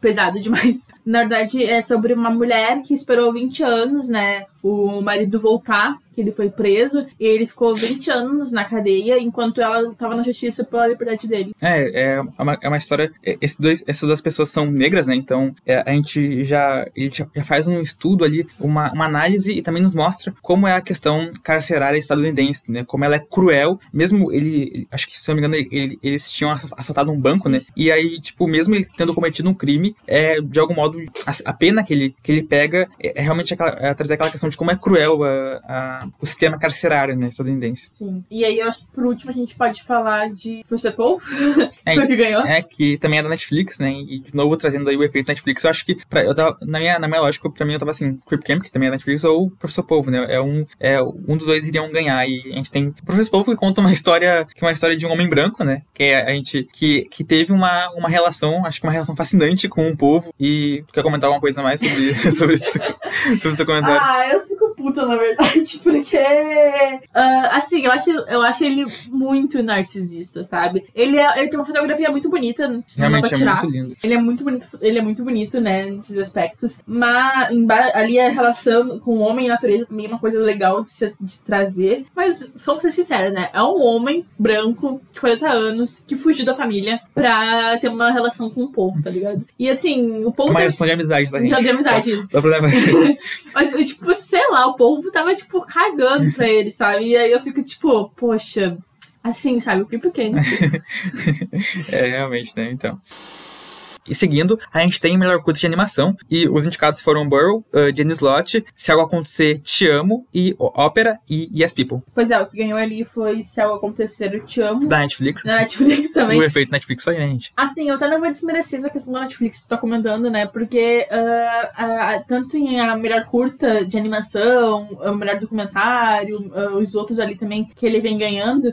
pesado demais. Na verdade, é sobre uma mulher que esperou 20 anos, né? O marido voltar que ele foi preso e ele ficou 20 anos na cadeia enquanto ela estava na justiça pela liberdade dele. É, é uma, é uma história. É, esse dois, essas duas pessoas são negras, né? Então é, a gente já, ele já, faz um estudo ali, uma, uma análise e também nos mostra como é a questão carcerária estadunidense, né? Como ela é cruel. Mesmo ele, ele acho que se não me engano, ele, eles tinham assaltado um banco, né? E aí, tipo, mesmo ele tendo cometido um crime, é, de algum modo, a, a pena que ele, que ele pega é, é realmente aquela, é trazer aquela questão de como é cruel a, a o sistema carcerário né, estadunidense. Sim. E aí, eu acho que por último a gente pode falar de Professor Paul, *laughs* é, que ganhou. É, que também é da Netflix, né? E de novo trazendo aí o efeito Netflix. Eu acho que, pra, eu tava, na, minha, na minha lógica, pra mim eu tava assim, Crip Camp, que também é da Netflix, ou Professor Polvo, né? É um, é, um dos dois iriam ganhar. E a gente tem o Professor Polvo que conta uma história, que é uma história de um homem branco, né? Que é a gente, que, que teve uma, uma relação, acho que uma relação fascinante com o povo. E quer comentar alguma coisa mais sobre, *laughs* sobre, isso, sobre seu comentário? Ah, eu puta, na verdade, *laughs* porque. Uh, assim, eu acho, eu acho ele muito narcisista, sabe? Ele, é, ele tem uma fotografia muito bonita, Realmente é muito lindo. Ele é muito bonito, ele é muito bonito, né, nesses aspectos. Mas ali a relação com o homem e natureza também é uma coisa legal de, se, de trazer. Mas, vamos ser sinceros, né? É um homem branco, de 40 anos, que fugiu da família pra ter uma relação com o povo, tá ligado? E assim, o povo. Uma relação de amizade, tá, gente? De amizade, isso. Só, só pra *laughs* Mas, tipo, sei lá, o povo tava, tipo, cagando pra ele, sabe? E aí eu fico, tipo, poxa, assim, sabe? O que pequeno. *laughs* é, realmente, né? Então. E seguindo, a gente tem melhor curta de animação. E os indicados foram Burrow, uh, Jenny Slot, Se Algo Acontecer, Te Amo, e Ópera e Yes People. Pois é, o que ganhou ali foi Se Algo Acontecer, Eu Te Amo. Da Netflix. Da Netflix *laughs* também. o efeito Netflix aí, né, gente? Assim, eu até não vou desmerecer essa questão da Netflix que tu tá comentando, né? Porque uh, uh, tanto em a melhor curta de animação, o melhor documentário, os outros ali também que ele vem ganhando,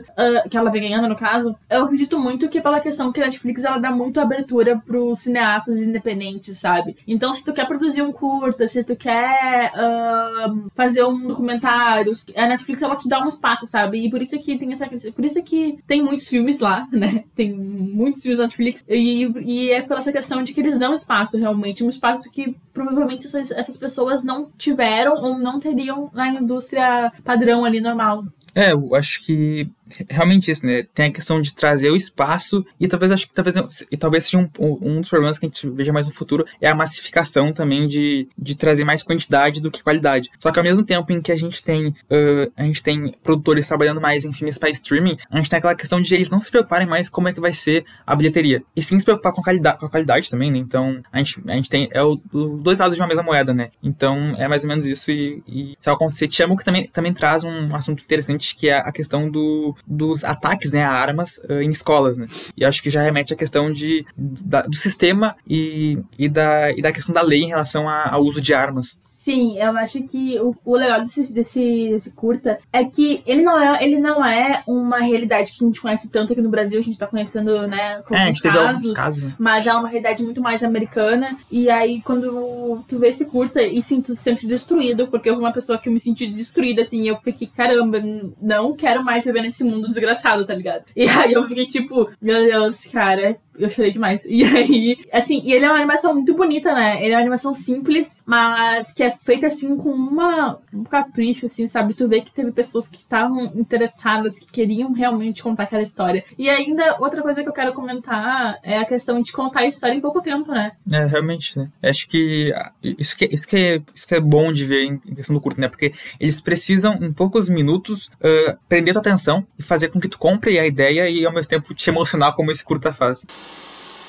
que ela vem ganhando no caso, eu acredito muito que pela questão que a Netflix ela dá muito abertura pros cineastas independentes, sabe? Então, se tu quer produzir um curta, se tu quer fazer um documentário, a Netflix ela te dá um espaço, sabe? E por isso que tem essa por isso que tem muitos filmes lá, *laughs* né? Tem muitos filmes na Netflix e, e é pela essa questão de que eles dão espaço realmente, um espaço que provavelmente essas, essas pessoas não tiveram ou não teriam na indústria padrão ali normal. É, eu acho que realmente isso, né? Tem a questão de trazer o espaço e talvez acho que talvez, e talvez seja um, um dos problemas que a gente veja mais no futuro é a massificação também de, de trazer mais quantidade do que qualidade. Só que ao mesmo tempo em que a gente tem uh, a gente tem produtores trabalhando mais em filmes para streaming, a gente tem aquela questão de eles não se preocuparem mais como é que vai ser a bilheteria e sim se preocupar com a qualidade, com a qualidade também, né? Então a gente, a gente tem é o, dois lados de uma mesma moeda, né? Então é mais ou menos isso e, e se acontecer, te amo que também também traz um assunto interessante que é a questão do dos ataques né, a armas uh, em escolas, né? E acho que já remete à questão de, da, do sistema e, e, da, e da questão da lei em relação a, ao uso de armas. Sim, eu acho que o, o legal desse, desse, desse, curta é que ele não é, ele não é uma realidade que a gente conhece tanto aqui no Brasil, a gente tá conhecendo, né, com é, a gente teve casos, casos né? mas é uma realidade muito mais americana. E aí, quando tu vê esse curta e sim, tu se sente destruído, porque eu fui uma pessoa que eu me senti destruída, assim, eu fiquei, caramba, não quero mais viver nesse mundo desgraçado, tá ligado? E aí eu fiquei tipo, meu Deus, cara, eu chorei demais. E aí, assim, e ele é uma animação muito bonita, né? Ele é uma animação simples, mas que é feita assim com uma, um capricho, assim, sabe? Tu vê que teve pessoas que estavam interessadas, que queriam realmente contar aquela história. E ainda, outra coisa que eu quero comentar é a questão de contar a história em pouco tempo, né? É, realmente, né? Acho que isso que, isso que, é, isso que é bom de ver em questão do curto, né? Porque eles precisam, em poucos minutos, uh, prender tua atenção e fazer com que tu compre a ideia e, ao mesmo tempo, te emocionar como esse curta faz.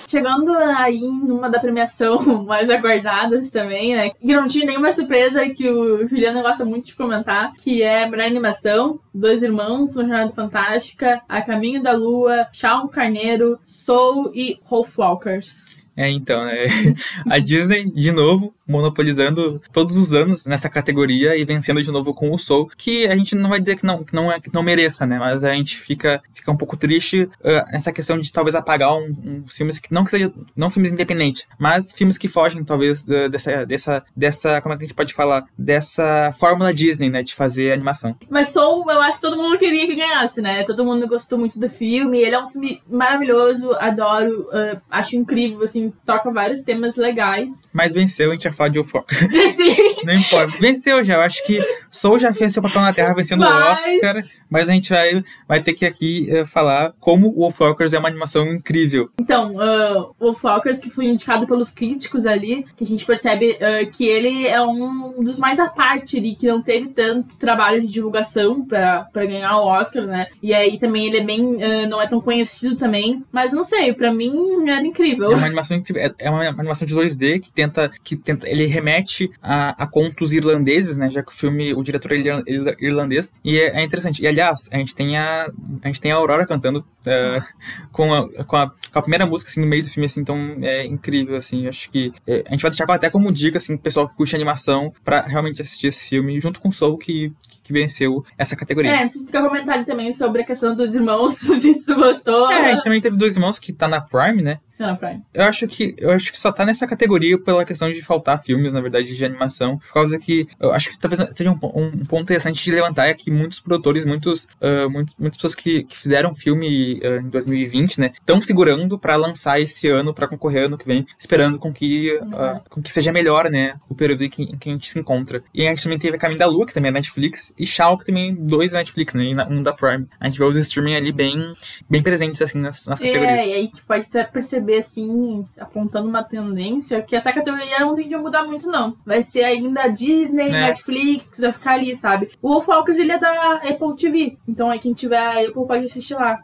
Chegando aí numa da premiação *laughs* mais aguardadas também, né? Que não tinha nenhuma surpresa que o Juliano gosta muito de comentar, que é melhor animação, Dois Irmãos, Uma Jornada Fantástica, A Caminho da Lua, Shaun Carneiro, Soul e Wolf Walkers. É, então, é, *laughs* a Disney, de novo, monopolizando todos os anos nessa categoria e vencendo de novo com o Soul, que a gente não vai dizer que não, que não, é, que não mereça, né? Mas a gente fica, fica um pouco triste uh, nessa questão de talvez apagar um, um filmes que não que seja, não filmes independentes, mas filmes que fogem talvez dessa, dessa, dessa, como é que a gente pode falar, dessa fórmula Disney, né, de fazer animação. Mas Soul, eu acho que todo mundo queria que ganhasse, né? Todo mundo gostou muito do filme, ele é um filme maravilhoso, adoro, uh, acho incrível, assim, toca vários temas legais. Mas venceu, a gente falar de. *laughs* Sim. Não importa. Venceu já. Eu acho que Soul já fez seu papel na Terra vencendo mas... o Oscar. Mas a gente vai, vai ter que aqui uh, falar como o Wolfwalkers é uma animação incrível. Então, uh, o Wolfwalkers, que foi indicado pelos críticos ali, que a gente percebe uh, que ele é um dos mais à parte ali, que não teve tanto trabalho de divulgação pra, pra ganhar o Oscar, né? E aí também ele é bem. Uh, não é tão conhecido também. Mas não sei, pra mim era incrível. É uma animação incrível. É, é uma animação de 2D que tenta. Que tenta ele remete a, a contos irlandeses, né? Já que o filme, o diretor é irlandês. E é, é interessante. E aliás, a gente tem a, a gente tem a Aurora cantando uh, *laughs* com, a, com, a, com a primeira música assim, no meio do filme, assim, então é incrível, assim. Acho que é, a gente vai deixar até como dica, assim, pro pessoal que curte animação, pra realmente assistir esse filme, junto com o Soul, que, que venceu essa categoria. É, se tu quer comentar ali também sobre a questão dos irmãos, *laughs* se tu gostou. É, a gente também teve dois irmãos que tá na Prime, né? Não, Prime. Eu acho que eu acho que só tá nessa categoria pela questão de faltar filmes, na verdade, de animação. Por causa que eu acho que talvez seja um, um, ponto interessante de levantar é que muitos produtores, muitos, uh, muitos muitas pessoas que, que fizeram filme uh, em 2020, né, estão segurando para lançar esse ano, para concorrer ano que vem, esperando com que, uh, com que seja melhor, né, o período em que, em que, a gente se encontra. E a gente também teve Caminho da Lua, que também é Netflix, e Shaw, que também dois Netflix, né, e um da Prime. A gente vê os streaming ali bem, bem presentes, assim, nas, nas categorias. É, e aí a gente pode perceber, assim, apontando uma tendência, que essa categoria não tende a mudar muito, não. Vai ser ainda Disney, é. Netflix, vai ficar ali, sabe? O Wolf Walkers, ele é da Apple TV. Então aí quem tiver a Apple pode assistir lá.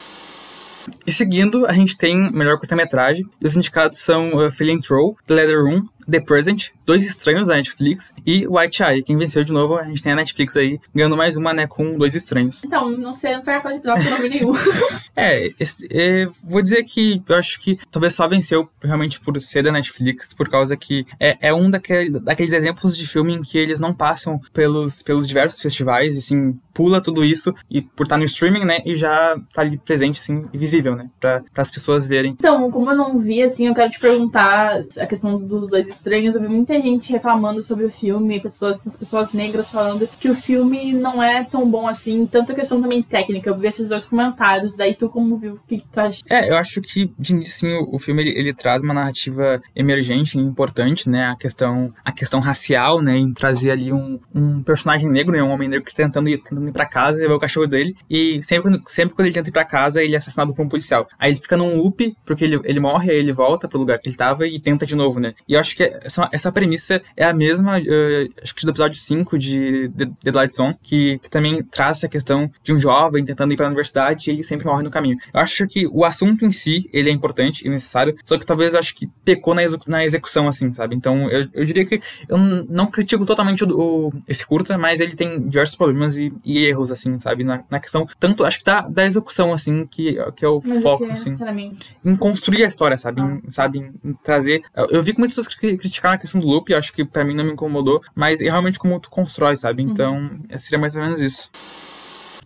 E seguindo, a gente tem melhor curta-metragem. E os indicados são uh, Feeling Troll, The Leather Room, The Present, Dois Estranhos da Netflix e White Eye. Quem venceu de novo, a gente tem a Netflix aí, ganhando mais uma, né, com Dois Estranhos. Então, não sei, não sei parte final, nome nenhum. *laughs* é, esse, é, vou dizer que eu acho que talvez só venceu realmente por ser da Netflix, por causa que é, é um daquele, daqueles exemplos de filme em que eles não passam pelos, pelos diversos festivais, e sim, pula tudo isso e por estar no streaming, né, e já tá ali presente, assim, visível, né, para as pessoas verem. Então, como eu não vi, assim, eu quero te perguntar a questão dos dois estranhos. Eu vi muita gente reclamando sobre o filme, pessoas, pessoas negras falando que o filme não é tão bom assim, tanto a questão também técnica. Eu vi esses dois comentários, daí tu como viu, o que, tu acha? É, eu acho que de início o, filme ele, ele, traz uma narrativa emergente, importante, né, a questão, a questão racial, né, em trazer ali um, um personagem negro, né, um homem negro que tá tentando ir, tentando ir pra casa e ver o cachorro dele, e sempre quando, sempre quando ele tenta ir pra casa, ele é assassinado por um policial. Aí ele fica num loop, porque ele, ele morre, aí ele volta pro lugar que ele tava e tenta de novo, né. E eu acho que essa, essa premissa é a mesma, uh, acho que do episódio 5 de The, Lights On, que, que, também traz essa questão de um jovem tentando ir para a universidade e ele sempre morre no caminho. Eu acho que o assunto em si, ele é importante e necessário, só que talvez eu acho que pecou na, na execução, assim, sabe? Então, eu, eu diria que eu não critico totalmente o, o, esse curta, mas ele tem diversos problemas e, e erros, assim, sabe? Na, na, questão, tanto, acho que da, da execução, assim, que, que é o mas foco, é, assim. Em construir a história, sabe? Ah. Em, sabe? Em, em trazer... Eu, eu vi que muitas pessoas criticaram a questão do loop, acho que para mim não me incomodou, mas é realmente como tu constrói, sabe? Uhum. Então, uhum. seria mais ou menos isso.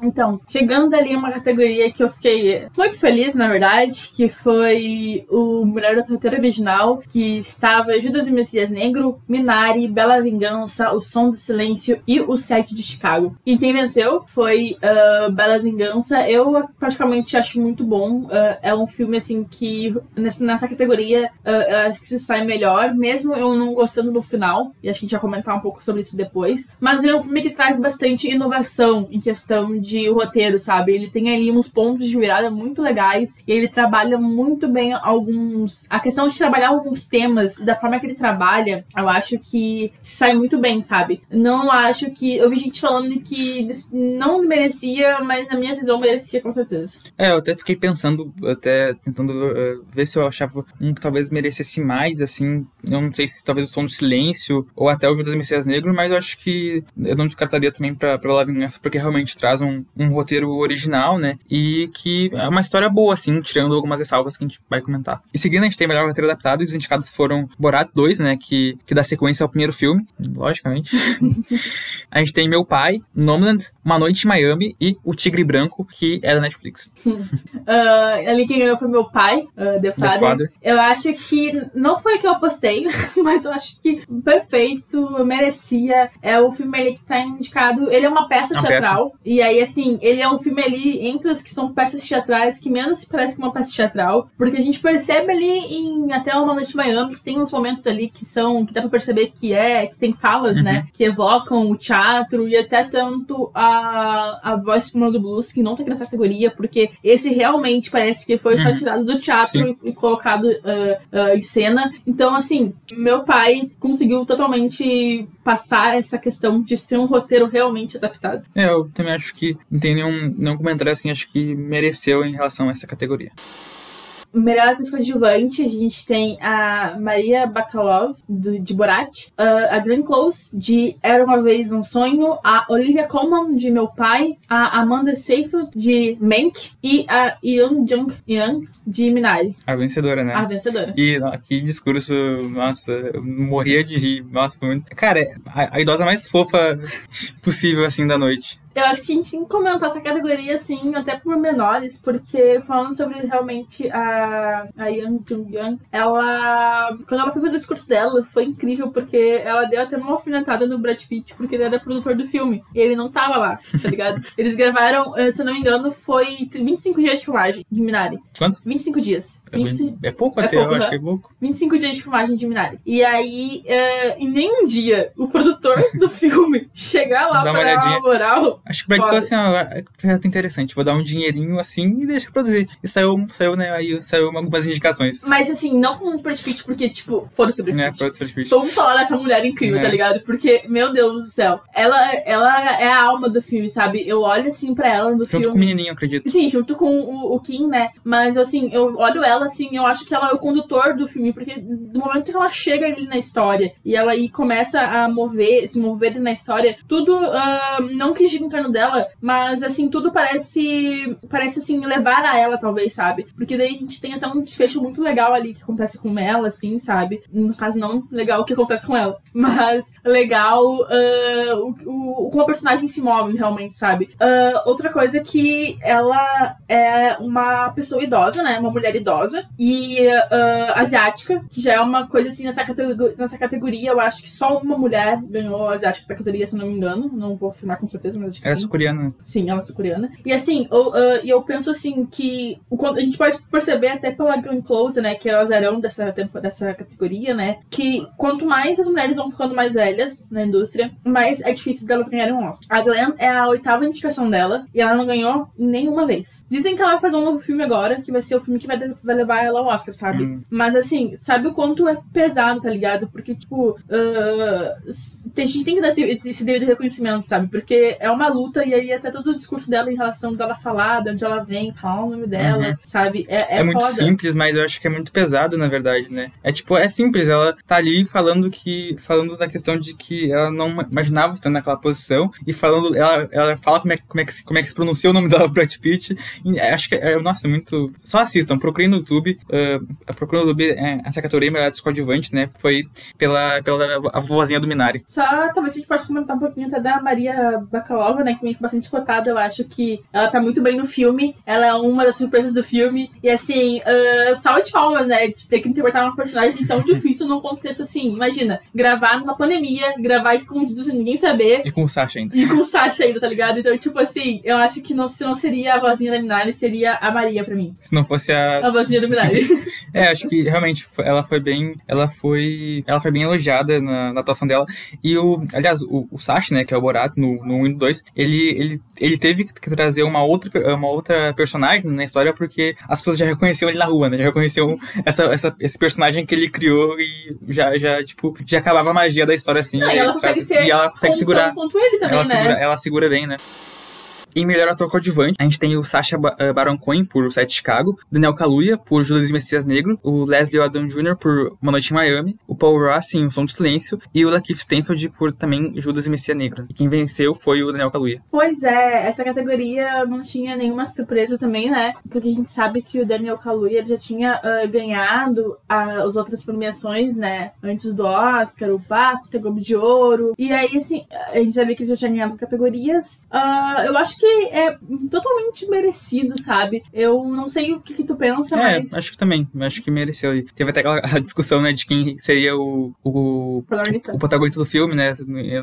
Então, chegando dali uma categoria que eu fiquei muito feliz, na verdade, que foi o melhor do roteiro original, que estava Judas e Messias Negro, Minari, Bela Vingança, O Som do Silêncio e O Sete de Chicago. E quem venceu foi uh, Bela Vingança. Eu praticamente acho muito bom. Uh, é um filme, assim, que nessa, nessa categoria uh, acho que se sai melhor, mesmo eu não gostando do final, e acho que a gente vai comentar um pouco sobre isso depois. Mas é um filme que traz bastante inovação em questão de de roteiro, sabe? Ele tem ali uns pontos de virada muito legais e ele trabalha muito bem alguns. A questão de trabalhar alguns temas, da forma que ele trabalha, eu acho que sai muito bem, sabe? Não acho que. Eu vi gente falando que não merecia, mas na minha visão merecia com certeza. É, eu até fiquei pensando, até tentando uh, ver se eu achava um que talvez merecesse mais, assim. Eu não sei se talvez o som do silêncio ou até o Judas Messias Negro, mas eu acho que eu não descartaria também pra, pra La Vingança, porque realmente traz um, um roteiro original, né? E que é uma história boa, assim, tirando algumas ressalvas que a gente vai comentar. E seguindo, a gente tem melhor roteiro adaptado, e os indicados foram Borat 2, né? Que, que dá sequência ao primeiro filme, logicamente. *laughs* a gente tem Meu Pai, Nomadland, Uma Noite em Miami e O Tigre Branco, que é da Netflix. uh, *laughs* ali quem ganhou foi meu pai, uh, The, Father. The Father. Eu acho que não foi que eu postei, *laughs* mas eu acho que perfeito, merecia. É o filme ali que tá indicado. Ele é uma peça uma teatral. Peça. E aí, assim, ele é um filme ali entre os que são peças teatrais que menos parece que uma peça teatral, porque a gente percebe ali em até uma noite de Miami que tem uns momentos ali que são que dá para perceber que é, que tem falas, né, uhum. né, que evocam o teatro e até tanto a a voz do do blues que não tá aqui nessa categoria, porque esse realmente parece que foi uhum. só tirado do teatro e, e, colocado uh, uh, em cena. Então, assim, meu pai conseguiu totalmente passar essa questão de ser um roteiro realmente adaptado. É, eu também acho que não tem nenhum, nenhum comentário assim, acho que mereceu em relação a essa categoria. Melhor atriz coadjuvante, a gente tem a Maria Bakalov, do, de Borat, uh, a Glenn Close, de Era Uma Vez Um Sonho, a Olivia Colman, de Meu Pai, a Amanda Seyfried, de Mank, e a Yoon Jung Young, de Minari. A vencedora, né? A vencedora. E que discurso, nossa, eu morria de rir. Nossa, foi muito... Cara, a, a idosa mais fofa possível, assim, da noite. Eu acho que a gente tem que comentar essa categoria, assim, até por menores, porque falando sobre realmente a, a Yang Jung Young, ela. Quando ela foi fazer o discurso dela, foi incrível, porque ela deu até uma alfinetada no Brad Pitt, porque ele era produtor do filme. E ele não tava lá, tá ligado? *laughs* Eles gravaram, eh, se não me engano, foi 25 dias de filmagem de Minari. Quantos? 25 dias. É, 25... é pouco é até, pouco, eu acho que é pouco. 25 dias de filmagem de Minari. E aí, uh, em nenhum dia, o produtor do filme *laughs* chegar lá Dá pra dar uma moral Acho que o Brad falou assim, ó, é projeto interessante, vou dar um dinheirinho assim e deixa produzir. E saiu, saiu, né, aí saiu algumas indicações. Mas assim, não com o Brad Pitt, porque, tipo, foda-se o Brad É, Pitt. foda-se Brad Pitt. Vamos falar dessa mulher incrível, É. tá ligado? Porque, meu Deus do céu, ela, ela é a alma do filme, sabe? Eu olho assim pra ela no Junto com o filme. menininho, acredito. Sim, junto com o, o Kim, né? Mas assim, eu olho ela assim, eu acho que ela é o condutor do filme, porque do momento que ela chega ali na história e ela aí começa a mover, se mover na história, tudo ah, não que torno dela, mas assim, tudo parece parece assim levar a ela, talvez, sabe? Porque daí a gente tem até um desfecho muito legal ali que acontece com ela, assim, sabe? No caso, não legal o que acontece com ela, *laughs* mas legal ah, o, o, como a personagem se move realmente, sabe? Ah, outra coisa é que ela é uma pessoa idosa, né? Uma mulher idosa e ah, asiática, que já é uma coisa assim nessa categoria, nessa categoria. Eu acho que só uma mulher ganhou asiática nessa categoria, se não me engano. Não vou afirmar com certeza, mas que É sul-coreana. Sim, ela é sul-coreana. E assim, eu, e eu penso assim que o quanto- a gente pode perceber até pela Glenn Close, né, que o azarão dessa, dessa categoria, né, que quanto mais as mulheres vão ficando mais velhas na indústria, mais é difícil delas ganharem um Oscar. A Glenn é a oitava indicação dela e ela não ganhou nenhuma vez. Dizem que ela vai fazer um novo filme agora, que vai ser o filme que vai, vai levar ela ao Oscar, sabe? Hum. Mas assim, sabe o quanto é pesado, tá ligado? Porque, tipo, s- a gente tem que dar esse, esse devido reconhecimento, sabe? Porque é uma luta e aí até todo o discurso dela em relação dela falar, de onde ela vem, falar o nome dela, Uhum. sabe? É, é, É, muito foda. simples, mas eu acho que é muito pesado, na verdade, né? É tipo, é simples, ela tá ali falando que. falando da questão de que ela não imaginava estar naquela posição. E falando, ela, ela fala como é, que- como, é que, se- como é que se pronuncia o nome dela *laughs* Brad Pitt. É, acho que é, nossa, é muito. Só assistam, procurem no YouTube. Uh, procurem no YouTube é, essa categoria melhor dos coadjuvantes, né? Foi pela, pela a vozinha do Minari. Só talvez a gente possa comentar um pouquinho até da Maria Bakalova, né? Que me foi bastante cotada. Eu acho que ela tá muito bem no filme. Ela é uma das surpresas do filme. E assim, uh, salve de palmas, né? De ter que interpretar uma personagem tão *laughs* difícil num contexto assim. Imagina, gravar numa pandemia, gravar escondido sem ninguém saber. E com o Sasha ainda. E com o Sasha ainda, tá ligado? Então, tipo assim, eu acho que não, se não seria a vozinha da Minari, seria a Maria pra mim. Se não fosse a. A vozinha da Minari. *laughs* É, acho que realmente ela foi bem. Ela foi. Ela foi bem elogiada na, na atuação dela. E o. Aliás, o, o Sashi, né, que é o Borat no, no 1 e no 2, ele, ele, ele teve que trazer uma outra, uma outra personagem na história porque as pessoas já reconheciam ele na rua, né? Já reconheciam essa, essa, esse personagem que ele criou e já, já, tipo, já acabava a magia da história assim. Ah, e ela consegue traz- ser E ela consegue segurar. ele também, Ela né? segura, ela segura bem, né? Em melhor ator coadjuvante, a gente tem o Sacha eh, Baron Cohen por O Sete Chicago, Daniel Kaluuya por Judas e Messias Negro, o Leslie Odom Jr. por Uma Noite em Miami, o Paul Ross em O Som do Silêncio e o Lakeith Stanfield por também Judas e Messias Negro. E quem venceu foi o Daniel Kaluuya. Pois é, essa categoria não tinha nenhuma surpresa também, né? Porque a gente sabe que o Daniel Kaluuya já tinha ah, ganhado ah, as outras premiações, né? Antes do Oscar, o BAFTA, Globo de Ouro. E aí, assim, a gente sabia que ele já tinha ganhado as categorias. Ah, eu acho que é totalmente merecido, sabe? Eu não sei o que, que tu pensa, É, mas... acho que também. Acho que mereceu. E teve até aquela *laughs* discussão, né, de quem seria o, o, Protagonista. o protagonista do filme, né,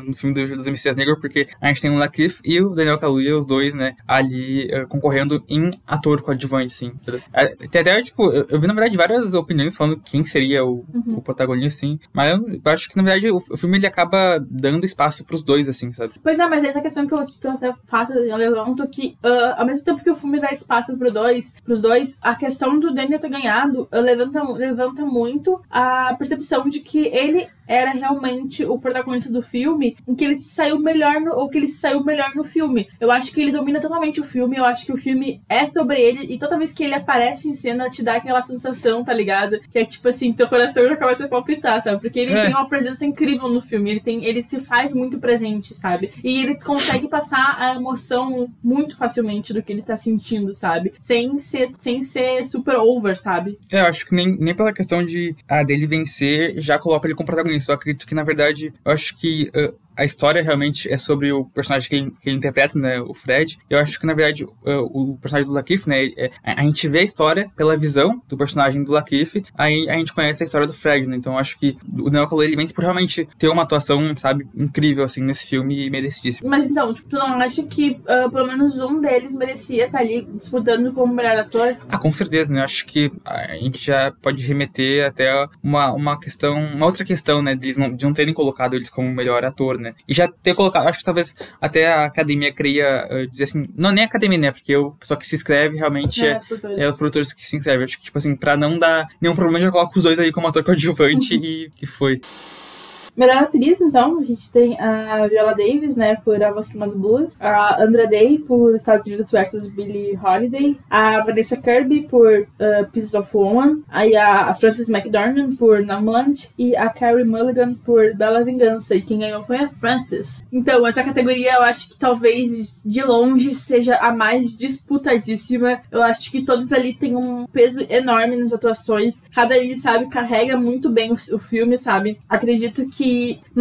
no, filme do e Messias Negro, porque a gente tem o Lakeith e o Daniel Kaluuya, os dois, né, ali eh, concorrendo em ator coadjuvante, sim. Eh, Tem até, tipo, eu, eu vi, na verdade, várias opiniões falando quem seria o, Uhum. o protagonista, sim. Mas eu, eu acho que, na verdade, o, o filme, ele acaba dando espaço pros dois, assim, sabe? Pois é, mas essa questão que eu, que eu até fato, eu levanto que, ah, ao mesmo tempo que o filme dá espaço pro dois, pros dois, a questão do Daniel ter ganhado ah, levanta, levanta muito a percepção de que ele era realmente o protagonista do filme, em que ele se saiu melhor no, ou que ele se saiu melhor no filme. Eu acho que ele domina totalmente o filme, eu acho que o filme é sobre ele, e toda vez que ele aparece em cena, te dá aquela sensação, tá ligado? Que é tipo assim, teu coração já começa a palpitar, sabe? Porque ele É. tem uma presença incrível no filme, ele tem, ele se faz muito presente, sabe? E ele consegue passar a emoção muito facilmente do que ele tá sentindo, sabe? Sem ser, sem ser super over, sabe? É, eu acho que nem, nem pela questão de ah, dele vencer, já coloca ele como protagonista. Eu acredito que, na verdade, eu acho que a história realmente é sobre o personagem que ele, que ele interpreta, né, o Fred. Eu acho que, na verdade, ah, o personagem do Lakeith, né, é- a a gente vê a história pela visão do personagem do Lakeith, aí a gente conhece a história do Fred, né? Então eu acho que o Daniel Kaluuya, ele vence por realmente ter uma atuação, sabe, incrível, assim, nesse filme e merecidíssimo. Mas então, tipo, tu não acha que ah, pelo menos um deles merecia estar ali disputando como melhor ator? Ah, com certeza, né? Acho que a gente já pode remeter até uma, uma questão, uma outra questão, né? De, não, de não terem colocado eles como melhor ator, né? Né? E já ter colocado, acho que talvez até a academia queria uh, dizer assim, não nem a academia, né? Porque o pessoal que se inscreve realmente é, é, é, os produtores que se inscrevem. Acho que, tipo assim, pra não dar nenhum problema, já coloca os dois aí como ator coadjuvante *laughs* e, e foi. Melhor atriz, então, a gente tem a Viola Davis, né, por A Voz do Blues, a Andra Day por Estados Unidos vs Billie Holiday, a Vanessa Kirby por uh, Pieces of Woman, aí a Frances McDormand por Nomadland e a Carrie Mulligan por Bela Vingança, e quem ganhou foi a Frances. Então, essa categoria eu acho que talvez de longe seja a mais disputadíssima. Eu acho que todos ali têm um peso enorme nas atuações. Cada aí, sabe, carrega muito bem o, o filme, sabe? Acredito que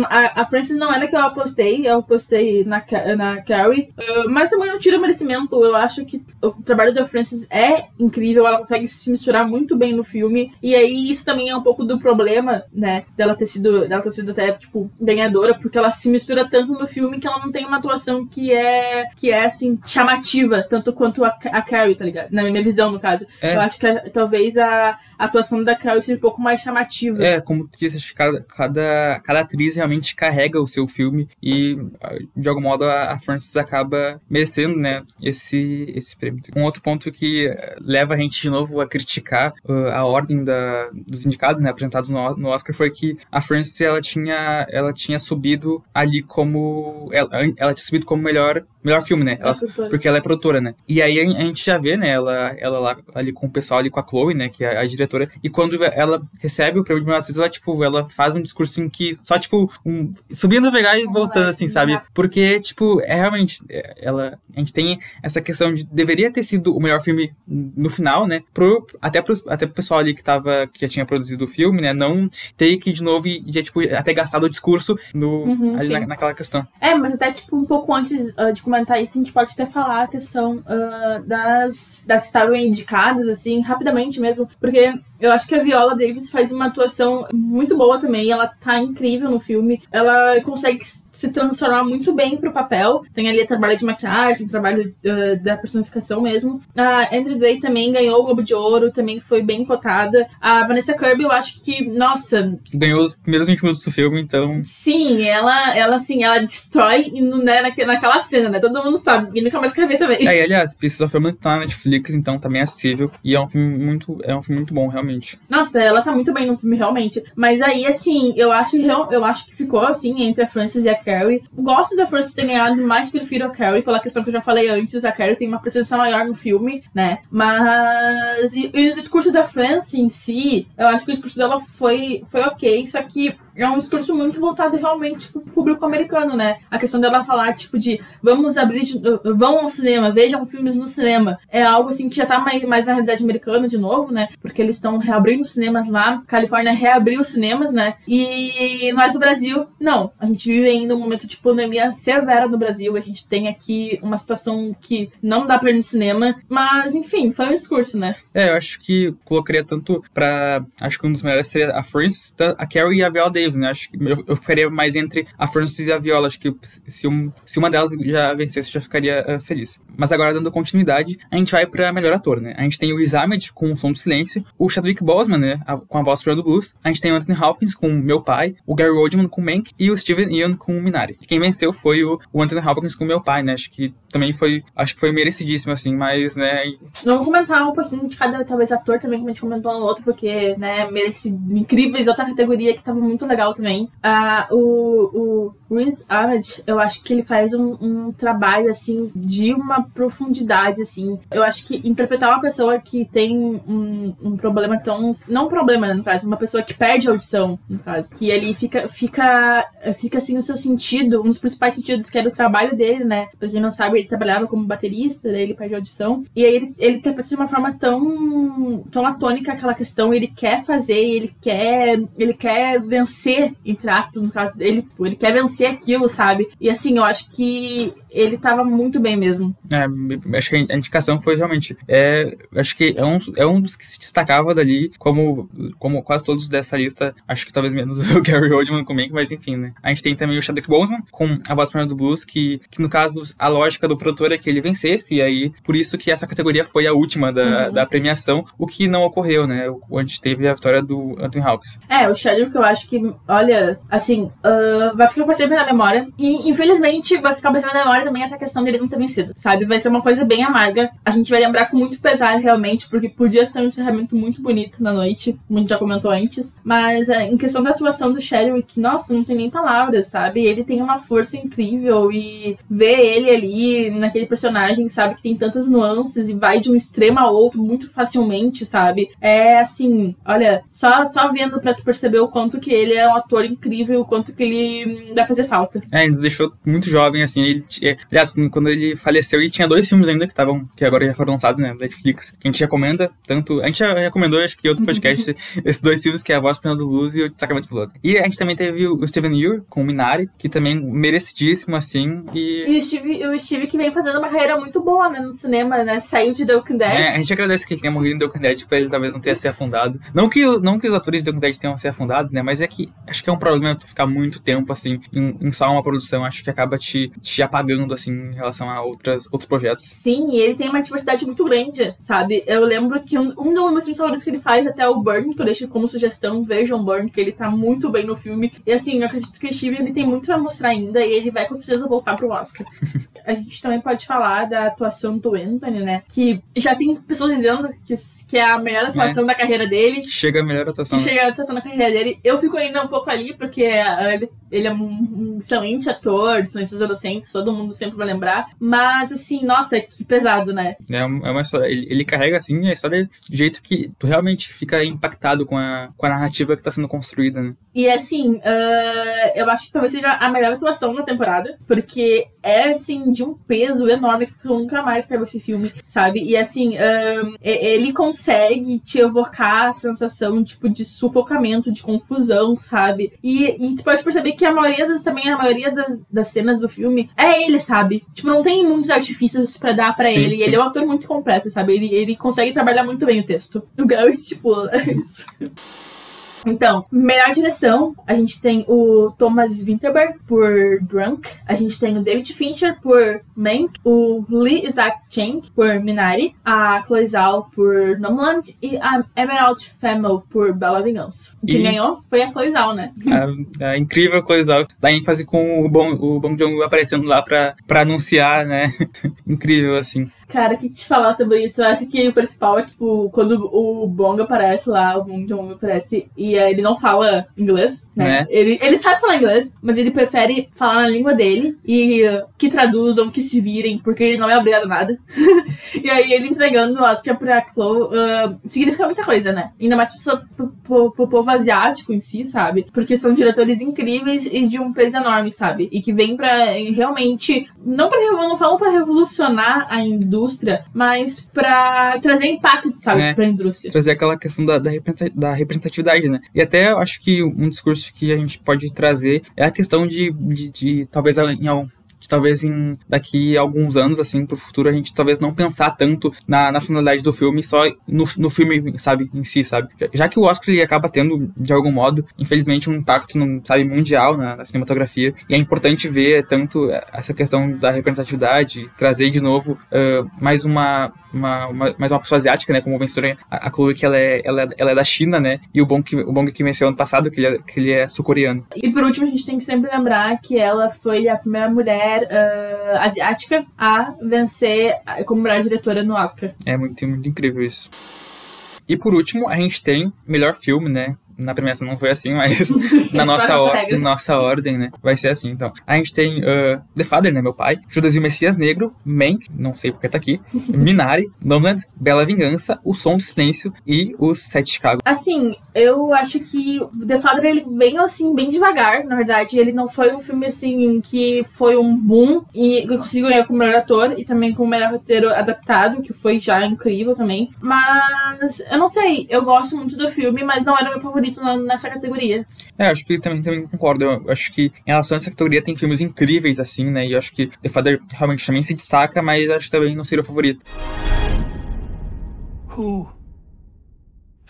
a, a Frances não era que eu apostei, eu apostei na, na Carrie, uh, mas também não tira merecimento. Eu acho que o trabalho da Frances é incrível, ela consegue se misturar muito bem no filme, e aí isso também é um pouco do problema, né, dela ter sido, dela ter sido até, tipo, ganhadora, porque ela se mistura tanto no filme que ela não tem uma atuação que é, que é assim, chamativa, tanto quanto a, a Carrie, tá ligado? Na minha visão, no caso. É. Eu acho que talvez a, a atuação da Carrie seja um pouco mais chamativa. É, como tu disse, cada, cada, cada atriz realmente carrega o seu filme e, de algum modo, a, a Frances acaba merecendo, né, esse, esse prêmio. Um outro ponto que leva a gente de novo a criticar uh, a ordem da, dos indicados, né, apresentados no, no Oscar foi que a Frances, ela tinha, ela tinha subido ali como... Ela, ela tinha subido como melhor melhor filme, né? Ela, porque ela é produtora, né? E aí a, gente já vê, né, ela, ela lá ali com o pessoal ali com a Chloe, né, que é a diretora, e quando ela recebe o prêmio de melhor atriz, ela, tipo, ela faz um discurso assim que só, tipo, um, subindo pegar e voltando, assim, sabe? Porque, tipo, é realmente, é, ela, a gente tem essa questão de deveria ter sido o melhor filme no final, né? Pro, até, pro, até pro pessoal ali que tava, que já tinha produzido o filme, né, não ter que de novo e já, tipo, até gastado o discurso no, uhum, ali na, naquela questão. É, mas até, tipo, um pouco antes uh, de comentar isso, a gente pode até falar a questão uh, das, das que estavam indicadas, assim, rapidamente mesmo, porque eu acho que a Viola Davis faz uma atuação muito boa também. Ela tá incrível no filme. Ela consegue se transformar muito bem pro papel. Tem ali trabalho de maquiagem, trabalho uh, da personificação mesmo. A Andrew Day também ganhou o Globo de Ouro, também foi bem cotada. A Vanessa Kirby, eu acho que, nossa. Ganhou os primeiros 20 minutos do filme, então. Sim, ela, ela assim, ela destrói né, naquela cena, né? Todo mundo sabe. E nunca mais quer ver também. É, e, aliás, Pieces of Woman tá na Netflix, então também é acessível. E é um filme muito, é um filme muito bom, realmente. Nossa, ela tá muito bem no filme, realmente. Mas aí, assim, eu acho, eu acho que ficou assim entre a Frances e a Carrie. Gosto da Frances ter ganhado, mas prefiro a Carrie, pela questão que eu já falei antes. A Carrie tem uma presença maior no filme, né? Mas. E, e o discurso da Frances em si, eu acho que o discurso dela foi, foi ok, só que é um discurso muito voltado realmente pro público americano, né? A questão dela falar, tipo, de vamos abrir, de, vão ao cinema, vejam filmes no cinema. É algo assim que já tá mais, mais na realidade americana de novo, né? Porque eles estão reabrindo cinemas lá. Califórnia reabriu os cinemas, né? E nós no Brasil, não. A gente vive ainda um momento de pandemia severa no Brasil. A gente tem aqui uma situação que não dá pra ir no cinema. Mas, enfim, foi um discurso, né? É, eu acho que colocaria tanto pra. Acho que um dos melhores seria a Frances, a Carrie e a Viola Davis né? Acho que eu, eu ficaria mais entre a Frances e a Viola. Acho que se, um, se uma delas já vencesse, eu já ficaria uh, feliz. Mas agora, dando continuidade, a gente vai pra melhor ator, né? A gente tem o Riz Ahmed com o Som do Silêncio, o Chadwick Boseman, né? A, com a voz do blues. A gente tem o Anthony Hopkins com Meu Pai, o Gary Oldman com Mank e o Steven Yeun com Minari. E quem venceu foi o, o Anthony Hopkins com Meu Pai, né? Acho que também foi, acho que foi merecidíssimo, assim, mas, né... Vamos comentar um pouquinho de cada, talvez, ator também, como a gente comentou no outro, porque, né, merece incríveis outra categoria que tava muito legal também. Uh, o, o Riz Ahmed, eu acho que ele faz um, um, trabalho, assim, de uma profundidade, assim. Eu acho que interpretar uma pessoa que tem um, um problema tão... Não um problema, né, no caso, uma pessoa que perde a audição, no caso. Que ele fica, fica, fica assim, no seu sentido, um dos principais sentidos, que era o trabalho dele, né? Pra quem não sabe, ele trabalhava como baterista, daí ele perde a audição. E aí ele, ele interpreta de uma forma tão, tão atônica aquela questão, ele quer fazer, ele quer, ele quer vencer, entre aspas, no caso dele, ele quer vencer aquilo, sabe? E assim, eu acho que ele tava muito bem mesmo. É, acho que a indicação foi realmente. É, acho que é um, é um dos que se destacava dali, como, como quase todos dessa lista. Acho que talvez menos *laughs* o Gary Oldman comigo, mas enfim, né? A gente tem também o Chadwick Boseman com a voz do blues, que, que no caso a lógica do produtor é que ele vencesse, e aí por isso que essa categoria foi a última da, uhum. da premiação, o que não ocorreu, né? A gente teve a vitória do Anthony Hawkins. É, o Chadwick eu acho que, olha, assim, uh, vai ficar pra sempre na memória, e infelizmente vai ficar pra sempre na memória também essa questão dele não ter vencido, sabe? Vai ser uma coisa bem amarga. A gente vai lembrar com muito pesar, realmente, porque podia ser um encerramento muito bonito na noite, como a gente já comentou antes. Mas é, em questão da atuação do Chadwick, nossa, não tem nem palavras, sabe? Ele tem uma força incrível e ver ele ali naquele personagem, sabe, que tem tantas nuances e vai de um extremo a outro muito facilmente, sabe? É assim, olha, só, só vendo pra tu perceber o quanto que ele é um ator incrível, o quanto que ele dá fazer falta. É, ele nos deixou muito jovem, assim. Ele, aliás, quando ele faleceu, ele tinha dois filmes ainda que estavam, que agora já foram lançados, né, Netflix, que a gente recomenda, tanto, a gente já recomendou, acho que outro podcast, esses dois filmes, que é A Voz Pena do Luz e O Sacramento Blood. E a gente também teve o Steven Yeun com o Minari, que também merecidíssimo, assim, e... E o Steve, o Steve que vem fazendo uma carreira muito boa, né, no cinema, né, saiu de The Walking Dead. É, a gente agradece que ele tenha morrido em The Walking Dead pra ele talvez não tenha se afundado. Não que, não que os atores de The Walking Dead tenham se afundado, né, mas é que acho que é um problema tu ficar muito tempo, assim, em, em só uma produção, acho que acaba te, te apagando, assim, em relação a outras, outros projetos. Sim, e ele tem uma diversidade muito grande, sabe? Eu lembro que um, um dos meus filmes favoritos que ele faz até o Burn, que eu deixo como sugestão, vejam Burn, que ele tá muito bem no filme. E assim, eu acredito que o Steve ele tem muito a mostrar ainda e ele vai com certeza voltar pro Oscar. *laughs* a gente também pode falar da atuação do Anthony, né? Que já tem pessoas dizendo que, que é a melhor é. atuação é. da carreira dele. Chega a melhor atuação. Que chega a atuação da carreira dele. Eu fico ainda um pouco ali, porque uh, ele, ele, é um, um excelente ator, excelentes adolescentes, todo mundo sempre vai lembrar. Mas assim, nossa, que pesado, né? É uma história. Ele, ele carrega assim a história de jeito que tu realmente fica impactado com a, com a narrativa que tá sendo construída, né? E assim, uh, eu acho que talvez seja a melhor atuação da temporada, porque é assim, de um peso enorme que tu nunca mais quer ver esse filme, sabe? E assim, uh, ele consegue te evocar a sensação, tipo, de sufocamento, de confusão, sabe? E, e tu pode perceber que a maioria das, também, a maioria das, das cenas do filme é ele, sabe? Tipo, não tem muitos artifícios para dar para ele. Sim. Ele é um ator muito completo, sabe? Ele, ele consegue trabalhar muito bem o texto. O Gary, tipo, *laughs* é isso. Então, melhor direção, a gente tem o Thomas Winterberg por Drunk, a gente tem o David Fincher por Mank, o Lee Isaac Chang por Minari, a Chloe Zhao por Nomadland e a Emerald Fennell por Bela Vingança. Quem e... ganhou foi a Chloe Zhao, né? *laughs* A, a incrível Chloe Zhao, dá ênfase com o Bong, o Bong Joon aparecendo lá pra, pra anunciar, né? *laughs* incrível, assim. Cara, que te falar sobre isso, eu acho que o principal é, tipo, quando o Bong aparece lá, o Bong Joon aparece e ele não fala inglês, né? É. Ele, ele sabe falar inglês, mas ele prefere falar na língua dele e que traduzam, que se virem, porque ele não é obrigado a nada. *laughs* e aí ele entregando o Oscar pra Chloe uh, significa muita coisa, né? Ainda mais pro, pro, pro, povo asiático em si, sabe? Porque são diretores incríveis e de um peso enorme, sabe? E que vem pra realmente, não pra, não falo pra revolucionar a indústria indústria, mas para trazer impacto, sabe, é, pra indústria. Trazer aquela questão da, da representatividade, né? E até acho que um discurso que a gente pode trazer é a questão de, de, de talvez em algum talvez em daqui a alguns anos, assim, pro futuro, a gente talvez não pensar tanto na nacionalidade do filme, só no, no filme, sabe, em si, sabe? Já que o Oscar ele acaba tendo, de algum modo, infelizmente, um impacto, no, sabe, mundial na, na cinematografia, e é importante ver tanto essa questão da representatividade, trazer de novo uh, mais uma uma, uma, mais uma pessoa asiática, né? Como vencedora, a, a Chloe, que ela é, ela, é, ela é da China, né? E o Bong que, o Bong que venceu ano passado, que ele é, que ele é sul-coreano. E por último, a gente tem que sempre lembrar que ela foi a primeira mulher uh, asiática a vencer como melhor diretora no Oscar. É muito, muito incrível isso. E por último, a gente tem melhor filme, né? Na premiação não foi assim, mas *laughs* na nossa, or nossa ordem, né? Vai ser assim, então. A gente tem uh, The Father, né? Meu pai. Judas e o Messias Negro. Mank, não sei porque tá aqui. *laughs* Minari. Nomadland. Bela Vingança. O Som do Silêncio. E Os Sete Chicago. Assim, eu acho que The Father, ele vem, assim, bem devagar, na verdade. Ele não foi um filme, assim, que foi um boom. E conseguiu ganhar como melhor ator. E também como melhor roteiro adaptado, que foi já incrível também. Mas, eu não sei. Eu gosto muito do filme, mas não era meu favorito favorito nessa categoria. É, acho que também, também concordo. Eu acho que em relação a essa categoria tem filmes incríveis, assim, né? E eu acho que The Father realmente também se destaca, mas acho que também não seria o favorito. Who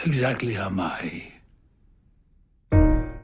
exactly am I?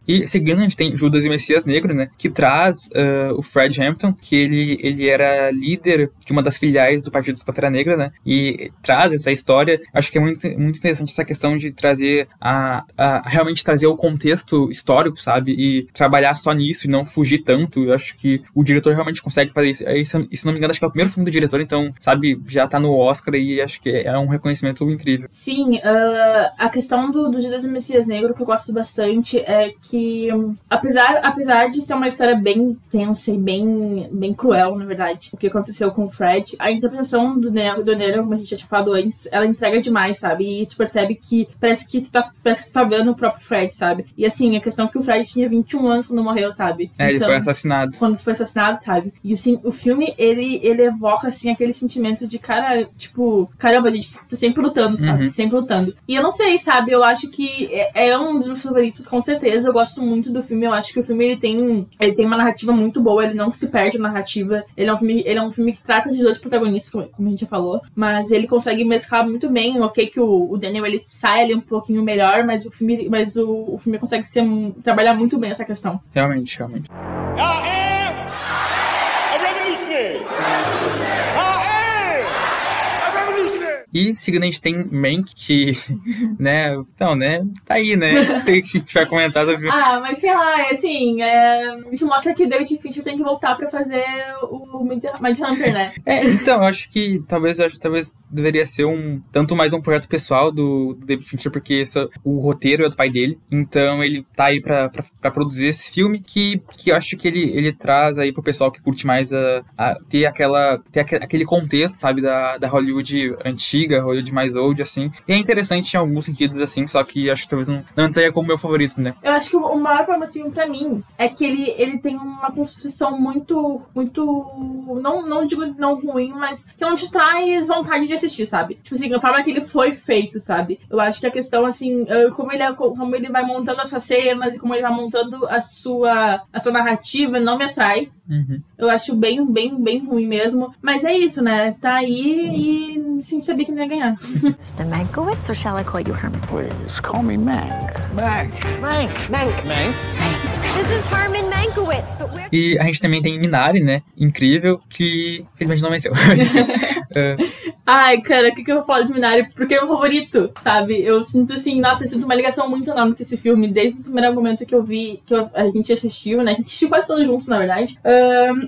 E seguindo, a gente tem Judas e o Messias Negro, né? Que traz uh, o Fred Hampton, que ele, ele era líder de uma das filiais do Partido dos Pantera Negra, né? E traz essa história. Acho que é muito, muito interessante essa questão de trazer a, a realmente trazer o contexto histórico, sabe? E trabalhar só nisso e não fugir tanto. Eu acho que o diretor realmente consegue fazer isso. E, se não me engano, acho que é o primeiro filme do diretor, então, sabe, já tá no Oscar e acho que é um reconhecimento incrível. Sim, uh, a questão do, do Judas e Messias Negro que eu gosto bastante é que que, apesar, apesar de ser uma história bem tensa e bem, bem cruel, na verdade, o que aconteceu com o Fred, a interpretação do Nero, do Nero, como a gente já tinha falado antes, ela entrega demais, sabe? E tu percebe que parece que tu tá, parece que tu tá vendo o próprio Fred, sabe? E assim, a questão é que o Fred tinha 21 anos quando morreu, sabe? É, então, ele foi então, assassinado. Quando foi assassinado, sabe? E assim, o filme, ele, ele evoca, assim, aquele sentimento de, cara, tipo, caramba, a gente tá sempre lutando, sabe? Uhum. Sempre lutando. E eu não sei, sabe? Eu acho que é, é um dos meus favoritos, com certeza. Eu gosto gosto muito do filme. Eu acho que o filme ele tem, ele tem uma narrativa muito boa, ele não se perde na narrativa. Ele é um filme, ele é um filme que trata de dois protagonistas, como, como a gente já falou, mas ele consegue mesclar muito bem. Ok, que o, o Daniel ele sai ali um pouquinho melhor, mas o filme, mas o, o filme consegue ser, trabalhar muito bem essa questão. Realmente, realmente. E seguindo a gente tem Mank, que, *laughs* né, então, né, tá aí, né, não sei o que vai comentar sobre Ah, mas sei lá, assim, é, isso mostra que David Fincher tem que voltar pra fazer o Mind Hunter, né? *laughs* é, então, eu acho que talvez, eu acho, talvez deveria ser um, tanto mais um projeto pessoal do, do David Fincher, porque esse, o roteiro é do pai dele, então ele tá aí pra, pra, pra, produzir esse filme, que, que eu acho que ele, ele traz aí pro pessoal que curte mais a, a ter aquela, ter aquele contexto, sabe, da, da Hollywood antiga, antiga, Hollywood mais old, assim. E é interessante em alguns sentidos, assim, só que acho que talvez não, não entraria como meu favorito, né? Eu acho que o maior problema, assim, pra mim, é que ele, ele tem uma construção muito, muito, não, não digo não ruim, mas que não te traz vontade de assistir, sabe? Tipo assim, a forma que ele foi feito, sabe? Eu acho que a questão, assim, como ele, é, como ele vai montando essas cenas e como ele vai montando a sua, a sua narrativa não me atrai. Uhum. Eu acho bem, bem, bem ruim mesmo. Mas é isso, né? Tá aí e sim sabia que não ia ganhar. *laughs* Mr. Mankowitz, or shall I call you Herman? Please, call me Mank. Mank. Mank. Mank. Mank. This is Herman Mankowitz. Where... E a gente também tem Minari, né? Incrível, que infelizmente não venceu. uh... *laughs* Ai, cara, o que, que eu falo de Minari? Porque é meu favorito, sabe? Eu sinto assim, nossa, eu sinto uma ligação muito enorme com esse filme, desde o primeiro argumento que eu vi, que eu, a gente assistiu, né? A gente assistiu quase todos juntos, na verdade. Uh,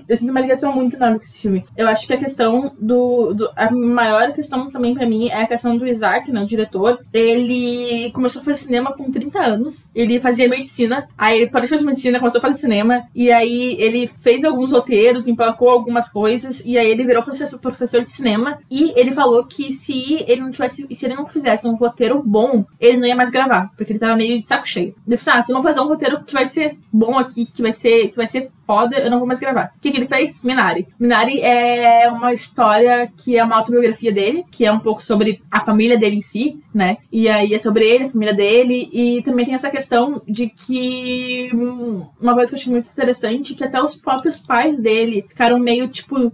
eu sinto uma ligação muito enorme com esse filme. Eu acho que a questão do. do a maior questão também para mim é a questão do Isaac, né? O diretor. Ele começou a fazer cinema com 30 anos. Ele fazia medicina. Aí ele parou de fazer medicina, começou a fazer cinema. E aí ele fez alguns roteiros, emplacou algumas coisas. E aí ele virou professor, de cinema. E ele falou que se ele não tivesse. Se ele não fizesse um roteiro bom, ele não ia mais gravar. Porque ele tava meio de saco cheio. Ele falou assim: ah, se não fazer um roteiro que vai ser bom aqui, que vai ser, que vai ser foda, eu não vou mais gravar. O que, que ele fez? Minari. Minari é uma história que é uma autobiografia dele, que é um pouco sobre a família dele em si, né? E aí é sobre ele, a família dele, e também tem essa questão de que uma coisa que eu achei muito interessante, que até os próprios pais dele ficaram meio tipo.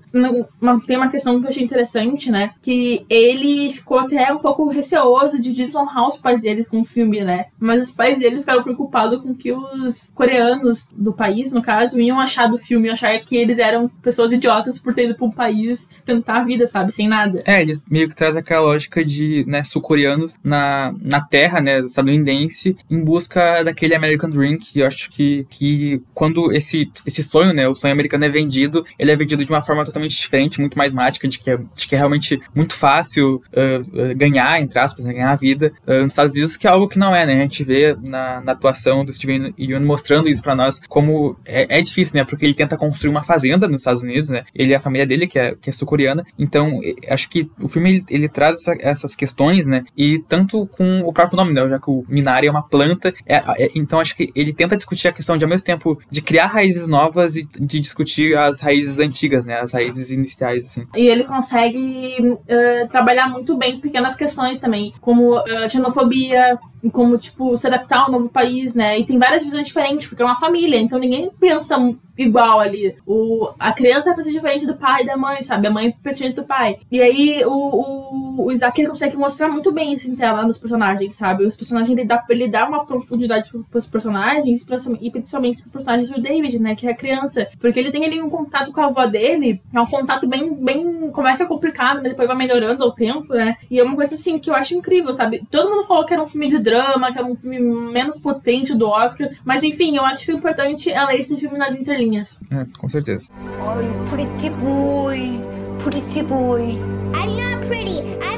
Uma, tem uma questão que eu achei interessante, né? Que ele ficou até um pouco receoso de desonrar os pais dele com o filme, né? Mas os pais dele ficaram preocupados com que os coreanos do país, no caso, iam achar do filme, achar que eles eram pessoas idiotas por ter ido pra um país tentar a vida, sabe? Sem nada. É, eles meio que trazem aquela lógica de, né, sul-coreanos na, na terra, né, estadunidense, em busca daquele American Dream, que eu acho que, que quando esse, esse sonho, né, o sonho americano é vendido, ele é vendido de uma forma totalmente diferente, muito mais mágica, de que é, de que é realmente muito fácil uh, ganhar, entre aspas, né, ganhar a vida uh, nos Estados Unidos, que é algo que não é, né, a gente vê na, na atuação do Steven Yeun mostrando isso para nós, como é, é difícil, né, porque ele tenta construir uma fazenda nos Estados Unidos, né, ele e a família dele, que é, que é sul-coreana, então acho que o filme ele, ele traz essa, essas questões, né? E tanto com o próprio nome, né? Já que o Minari é uma planta, é, é, então acho que ele tenta discutir a questão de, ao mesmo tempo, de criar raízes novas e de discutir as raízes antigas, né? As raízes iniciais, assim. E ele consegue uh, trabalhar muito bem pequenas questões também, como uh, xenofobia, como, tipo, se adaptar ao novo país, né? E tem várias visões diferentes, porque é uma família, então ninguém pensa igual ali. O, a criança pensa diferente do pai e da mãe, sabe? A mãe pensa diferente do pai. E aí o, o, o Isaac consegue mostrar muito bem isso tela nos personagens, sabe? Os personagens ele dá, ele dá uma profundidade pros personagens e principalmente pro personagem do David, né? Que é a criança. Porque ele tem ali um contato com a avó dele, é um contato bem, bem. começa complicado, mas depois vai melhorando ao tempo, né? E é uma coisa assim que eu acho incrível, sabe? Todo mundo falou que era um filme de drama, que era um filme menos potente do Oscar, mas enfim, eu acho que o importante é ler esse filme nas entrelinhas. É, com certeza. Oh, you pretty boy, pretty boy. I'm not pretty, I'm.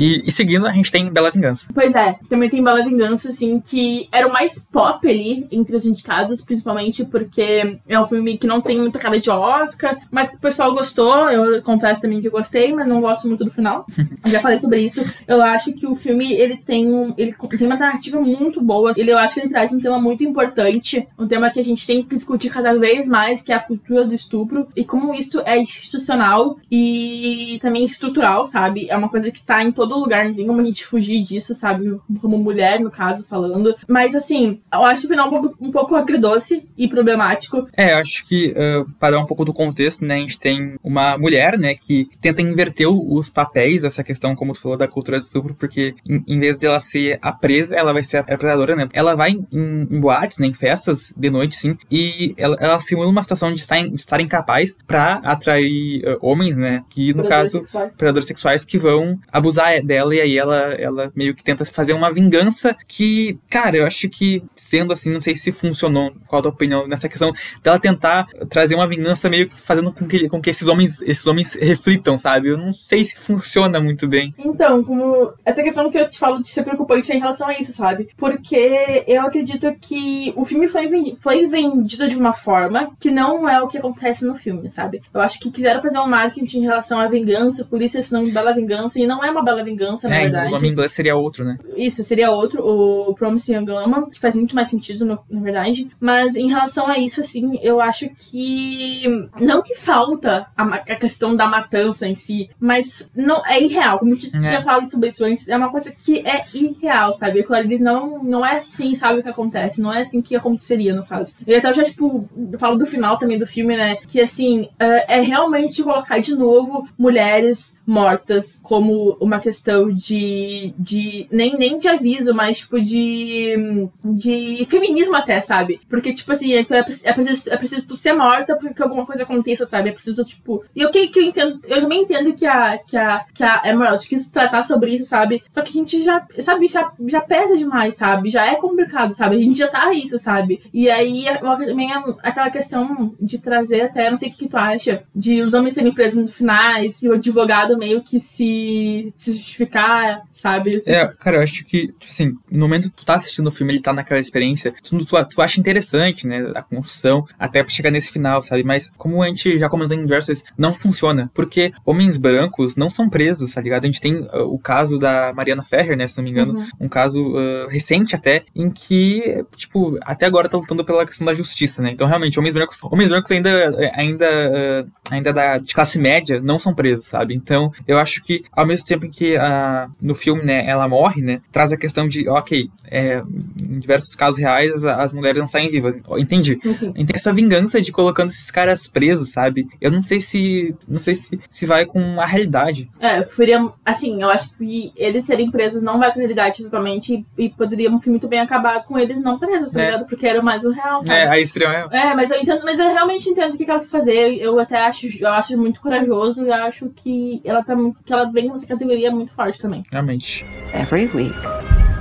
E, e, seguindo, a gente tem Bela Vingança. Pois é, também tem Bela Vingança, assim, que era o mais pop ali entre os indicados, principalmente porque é um filme que não tem muita cara de Oscar, mas que o pessoal gostou. Eu confesso também que eu gostei, mas não gosto muito do final. *laughs* Já falei sobre isso. Eu acho que o filme ele tem, um, ele tem uma narrativa muito boa. Ele, eu acho que ele traz um tema muito importante, um tema que a gente tem que discutir cada vez mais, que é a cultura do estupro e como isso é institucional e também estrutural, sabe? É uma coisa que tá em todo todo lugar, não tem como a gente fugir disso, sabe? Como mulher, no caso, falando. Mas, assim, eu acho o final um pouco, um pouco agridoce e problemático. É, eu acho que, uh, para dar um pouco do contexto, né, a gente tem uma mulher, né, que tenta inverter os papéis, essa questão, como tu falou, da cultura do estupro, porque em, em vez de ela ser a presa, ela vai ser a predadora, né? Ela vai em, em boates, né, em festas, de noite, sim, e ela, ela simula uma situação de estar, de estar incapaz para atrair uh, homens, né, que no Predadores caso, sexuais. predadores sexuais que vão abusar dela e aí ela, ela meio que tenta fazer uma vingança que, cara, eu acho que sendo assim, não sei se funcionou. Qual a tua opinião nessa questão dela tentar trazer uma vingança meio que fazendo com que, com que esses homens esses homens reflitam, sabe? Eu não sei se funciona muito bem. Então, como essa questão que eu te falo de ser preocupante é em relação a isso, sabe? Porque eu acredito que o filme foi, vendi- foi vendido de uma forma que não é o que acontece no filme, sabe? Eu acho que quiseram fazer um marketing em relação à vingança, por isso esse nome Bela Vingança, e não é uma bela vingança, na É, verdade. o nome em inglês seria outro, né? Isso, seria outro, o Promising Young Woman, que faz muito mais sentido, no- na verdade. Mas em relação a isso, assim, eu acho que. Não que falta a, a questão da matança em si, mas não é irreal. Como a gente É. tinha falado sobre isso antes, é uma coisa que é irreal, sabe? Aquilo ali não, não é assim, sabe o que acontece. Não é assim que aconteceria, no caso. E até eu já, tipo, falo do final também do filme, né? Que assim, é é realmente colocar de novo mulheres mortas como uma questão de. de nem, nem de aviso, mas tipo de. de feminismo até, sabe? Porque, tipo assim, então é, é, preciso, é preciso tu ser morta porque alguma coisa aconteça, sabe? É preciso, tipo. E o que, que eu entendo. Eu também entendo que a, que a, que a Emerald quis tratar sobre isso, sabe? Só que a gente já, sabe, já, já pesa demais, sabe? Já é complicado, sabe? A gente já tá isso, sabe? E aí eu- também é aquela questão de trazer até, não sei o que, que tu acha, de os homens serem presos no finais e o advogado meio que se, se justificar, sabe? Assim, É, cara, eu acho que, tipo assim, no momento que tu tá assistindo o filme, ele tá naquela experiência, tu, tu, tu acha interessante, né, a construção, até pra chegar nesse final, sabe? Mas, como a gente já comentou em diversas não funciona, porque homens brancos não são presos, tá ligado? A gente tem uh, o caso da Mariana Ferrer, né, se não me engano, Uhum. um caso uh, recente até, em que, tipo, até agora tá lutando pela questão da justiça, né? Então, realmente, homens brancos, homens brancos ainda, ainda, uh, ainda da, de classe média não são presos, sabe? Então, eu acho que, ao mesmo tempo em que a, no filme, né, ela morre, né, traz a questão de, ok, é, em diversos casos reais, as, mulheres não saem vivas. Entendi. Então, essa vingança de colocando esses caras presos, sabe? Eu não sei se. Não sei se, se vai com a realidade. É, eu preferia. Assim, eu acho que eles serem presos não vai com a realidade totalmente e, e poderia um filme muito bem acabar com eles não presos, tá É. ligado? Porque era mais o real, sabe? É, a extrema é. É, mas eu entendo, mas eu realmente entendo o que que ela quis fazer. Eu até acho, eu acho muito corajoso e acho que ela tá muito, que ela vem nessa categoria muito forte também. Realmente. Every week,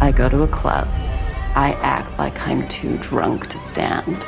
I go to a club. I act like I'm too drunk to stand.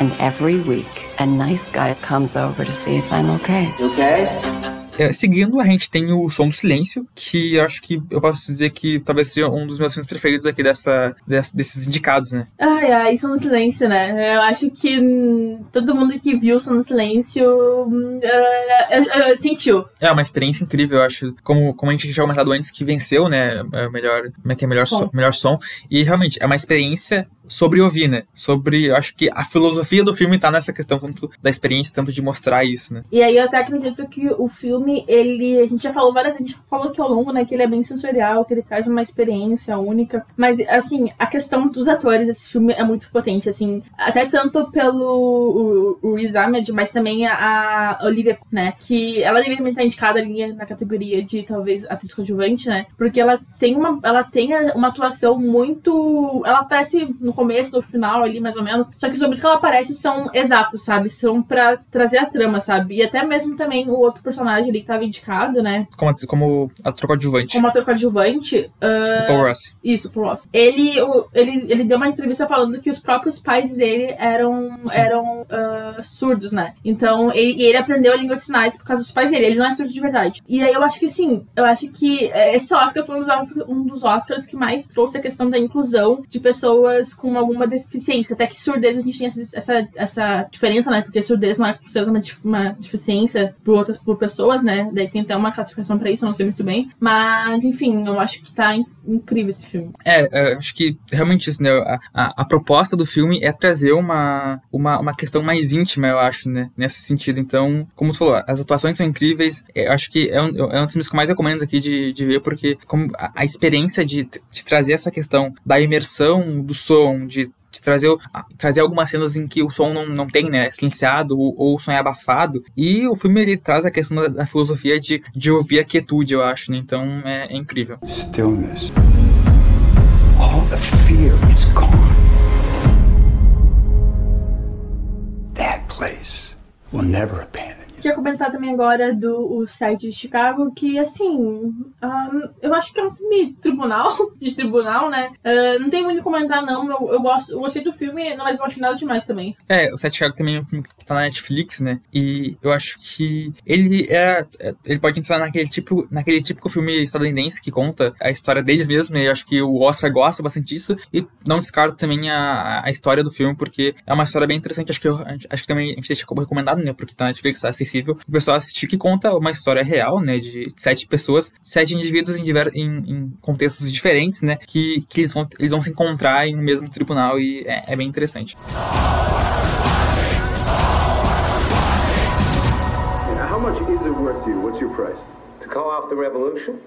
And every week, a nice guy comes over to see if I'm okay. É, seguindo, a gente tem o Som do Silêncio, que eu acho que eu posso dizer que talvez seja um dos meus filmes preferidos aqui dessa, dessa- desses indicados, né? Ai, ai, Som no Silêncio, né? Eu acho que hum, todo mundo que viu Som no Silêncio hum, é, é, é, sentiu. É uma experiência incrível, eu acho. Como, como a gente já tinha comentado antes, que venceu, né? é o melhor, como é que é? Melhor som. Som. melhor som. E realmente, é uma experiência sobre ouvir, né? Sobre, acho que a filosofia do filme tá nessa questão tanto da experiência, tanto de mostrar isso, né? E aí eu até acredito que o filme, ele, a gente já falou várias vezes, a gente falou que ao longo, né, que ele é bem sensorial, que ele traz uma experiência única, mas assim, a questão dos atores desse filme é muito potente, assim, até tanto pelo o, o Riz Ahmed, mas também a, Olivia, né, que ela deveria estar indicada ali na categoria de talvez atriz coadjuvante, né, porque ela tem uma, ela tem uma atuação muito, ela aparece no começo, no final ali, mais ou menos, só que sobre isso que ela aparece são exatos, sabe, são para trazer a trama, sabe, e até mesmo também o outro personagem ali que tava indicado, né, Como, como ator coadjuvante. como ator coadjuvante, ah, O Paul Ross. isso, pro Ross. Ele, o- ele, ele deu uma entrevista falando que os próprios pais dele eram, Sim. eram ah, surdos, né? Então, ele, ele aprendeu a língua de sinais por causa dos pais dele. Ele não é surdo de verdade. E aí eu acho que sim, eu acho que esse Oscar foi um dos, um dos Oscars que mais trouxe a questão da inclusão de pessoas com alguma deficiência. Até que surdez a gente tem essa, essa, essa diferença, né? Porque surdez não é considerada uma, deficiência por outras por pessoas, né? Daí tem até uma classificação pra isso, não sei muito bem. Mas, enfim, eu acho que tá incrível esse filme. É, é, acho que realmente isso, né? A, a, a proposta do filme é trazer uma, uma, uma questão mais íntima, eu acho, né? Nesse sentido. Então, como tu falou, as atuações são incríveis. É, Eu acho que é um, é um dos filmes que eu mais recomendo aqui de, de ver, porque como a, a experiência de, de trazer essa questão da imersão do som, de de trazer, trazer algumas cenas em que o som não, não tem, né, silenciado ou, ou o som é abafado. E o filme ele traz a questão da, da filosofia de, de ouvir a quietude, eu acho, né? Então é- é incrível. Stillness. All the fear is gone. That place will never you. Queria comentar também agora do o site de Chicago, que assim, ahn, eu acho que é um filme tribunal, *laughs* de tribunal, né? Ah, não tem muito o comentar, não. Eu, eu gosto, eu gostei do filme, mas não achei nada demais também. É, o Sete Chicago também é um filme que tá na Netflix, né? E eu acho que ele é. é- Ele pode entrar naquele tipo, naquele típico filme estadunidense que conta a história deles mesmo, né? Eu acho que o Oscar gosta bastante disso. E não descarto também a, a história do filme, porque é uma história bem interessante. Acho que, eu- acho que também a gente deixa como recomendado, né? Porque tá na Netflix, tá acessível. O pessoal assistir que conta uma história real, né? De sete pessoas, sete indivíduos em, diver, em, em contextos diferentes, né? Que, que eles, vão, eles vão se encontrar em um mesmo tribunal e é, é bem interessante. How much is it worth to you? What's your price? To call off the revolution?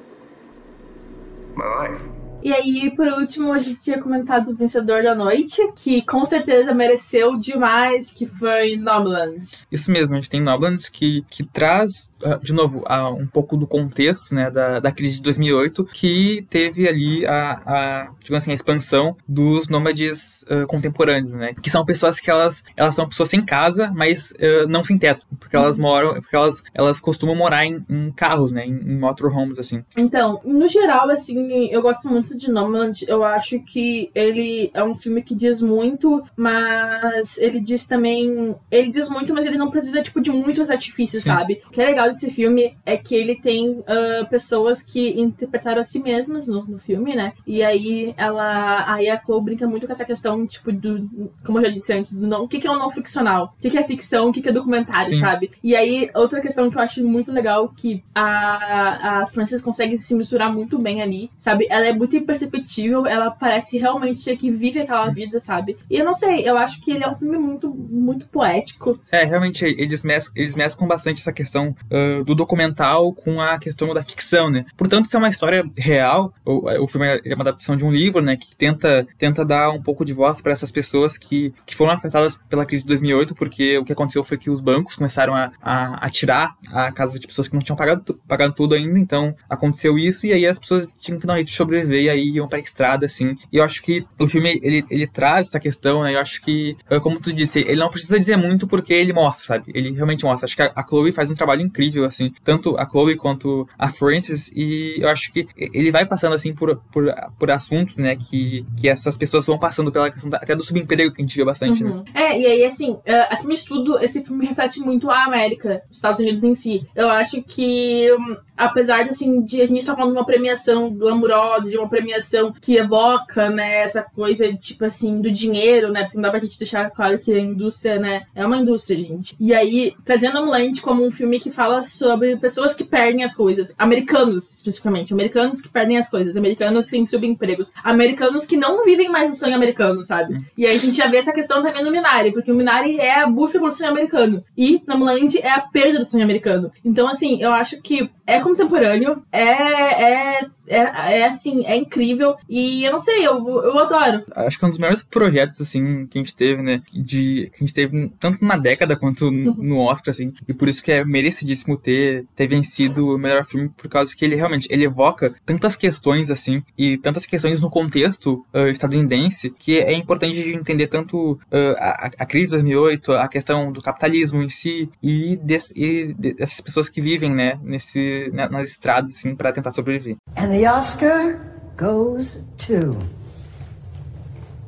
My life. E aí, por último, a gente tinha comentado o vencedor da noite, que com certeza mereceu demais, que foi Nomadland. Isso mesmo, a gente tem Noblands que, que traz, ah, de novo, ah, um pouco do contexto né, da, da crise de 2008, que teve ali a, a, digamos assim, a expansão dos nômades ah, contemporâneos, né? Que são pessoas que elas, elas são pessoas sem casa, mas ah, não sem teto, porque elas moram, porque elas, elas costumam morar em, em carros, né? Em, em motorhomes, assim. Então, no geral, assim, eu gosto muito de Nomadland. Eu acho que ele é um filme que diz muito, mas ele diz também. Ele diz muito, mas ele não precisa, tipo, de muitos artifícios, Sim. sabe? O que é legal desse filme é que ele tem ah, pessoas que interpretaram a si mesmas no, no filme, né? E aí ela. Aí a Chloe brinca muito com essa questão, tipo, do. Como eu já disse antes, do não, o que, que é o não ficcional? O que, que é ficção? O que, que é documentário, Sim. sabe? E aí, outra questão que eu acho muito legal que a, a Frances consegue se misturar muito bem ali, sabe? Ela é muito imperceptível, ela parece realmente que vive aquela vida, sabe? E eu não sei, eu acho que ele é um filme muito, muito poético. É, realmente, eles mesclam, eles mesclam bastante essa questão ah, do documental com a questão da ficção, né? Portanto, se é uma história real, o, o filme é uma adaptação de um livro, né? Que tenta, tenta dar um pouco de voz para essas pessoas que, que foram afetadas pela crise de 2008, porque o que aconteceu foi que os bancos começaram a, a, a tirar a casa de pessoas que não tinham pagado, pagado tudo ainda, então aconteceu isso, e aí as pessoas tinham que dar um jeito de sobreviver, e aí iam pra estrada, assim. E eu acho que o filme, ele, ele traz essa questão, né? Eu acho que, ah, como tu disse, ele não precisa dizer muito porque ele mostra, sabe? Ele realmente mostra. Acho que a, a Chloe faz um trabalho incrível, assim. Tanto a Chloe quanto a Frances. E eu acho que ele vai passando, assim, por, por, por assuntos, né? Que, que essas pessoas vão passando pela questão da- até do subemprego que a gente vê bastante, né? Uhum. É, e aí, assim, eh, acima de tudo, esse filme reflete muito a América, os Estados Unidos em si. Eu acho que, hum, apesar de, assim, de a gente estar falando de uma premiação glamurosa, de uma premiação que evoca, né, essa coisa, tipo assim, do dinheiro, né? Porque não dá pra gente deixar claro que a indústria, né, é uma indústria, gente. E aí, trazendo Muland como um filme que fala sobre pessoas que perdem as coisas, americanos, especificamente, americanos que perdem as coisas, americanos que têm subempregos, americanos que não vivem mais o sonho americano, sabe? E aí a gente já vê essa questão também no Minari, porque o Minari é a busca pelo sonho americano. E na Muland é a perda do sonho americano. Então, assim, eu acho que é contemporâneo, é, é, é, é assim, é incrível. E eu não sei, eu, eu adoro. Acho que é um dos melhores projetos, assim, que a gente teve, né? De, que a gente teve tanto na década quanto no, no Oscar, assim. E por isso que é merecidíssimo ter, ter vencido o melhor filme, por causa que ele realmente ele evoca tantas questões, assim, e tantas questões no contexto uh, estadunidense, que é importante de entender tanto uh, a, a crise de 2008, a questão do capitalismo em si, e, des, e dessas pessoas que vivem, né, nesse né, nas estradas, assim, para tentar sobreviver. And the Oscar goes to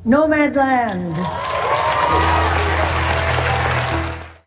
Nomadland.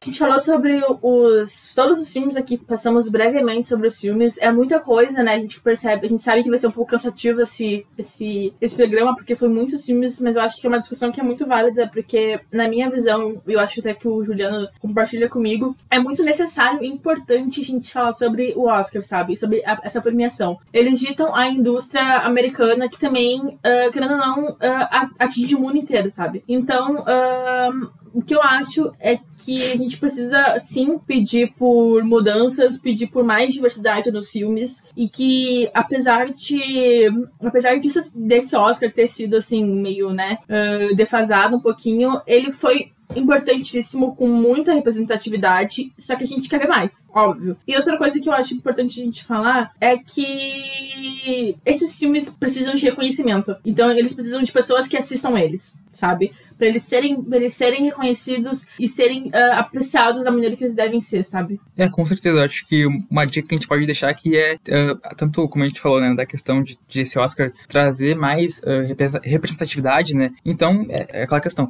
A gente falou sobre os todos os filmes aqui, passamos brevemente sobre os filmes. É muita coisa, né? A gente percebe, a gente sabe que vai ser um pouco cansativo esse, esse, esse programa, porque foi muitos filmes, mas eu acho que é uma discussão que é muito válida, porque, na minha visão, eu acho até que o Juliano compartilha comigo, é muito necessário e importante a gente falar sobre o Oscar, sabe? Sobre a, essa premiação. Eles ditam a indústria americana que também, uh, querendo ou não, uh, atinge o mundo inteiro, sabe? Então, uh, o que eu acho é que a gente precisa sim pedir por mudanças, pedir por mais diversidade nos filmes e que apesar de apesar disso desse Oscar ter sido assim meio né uh, defasado um pouquinho, ele foi importantíssimo, com muita representatividade, só que a gente quer ver mais, óbvio. E outra coisa que eu acho importante a gente falar é que esses filmes precisam de reconhecimento. Então, eles precisam de pessoas que assistam eles, sabe? Para eles serem, pra eles serem reconhecidos e serem uh, apreciados da maneira que eles devem ser, sabe? É, com certeza. Eu acho que uma dica que a gente pode deixar aqui é, uh, tanto como a gente falou, né, da questão de, de esse Oscar trazer mais uh, representatividade, né? Então, é, é aquela questão.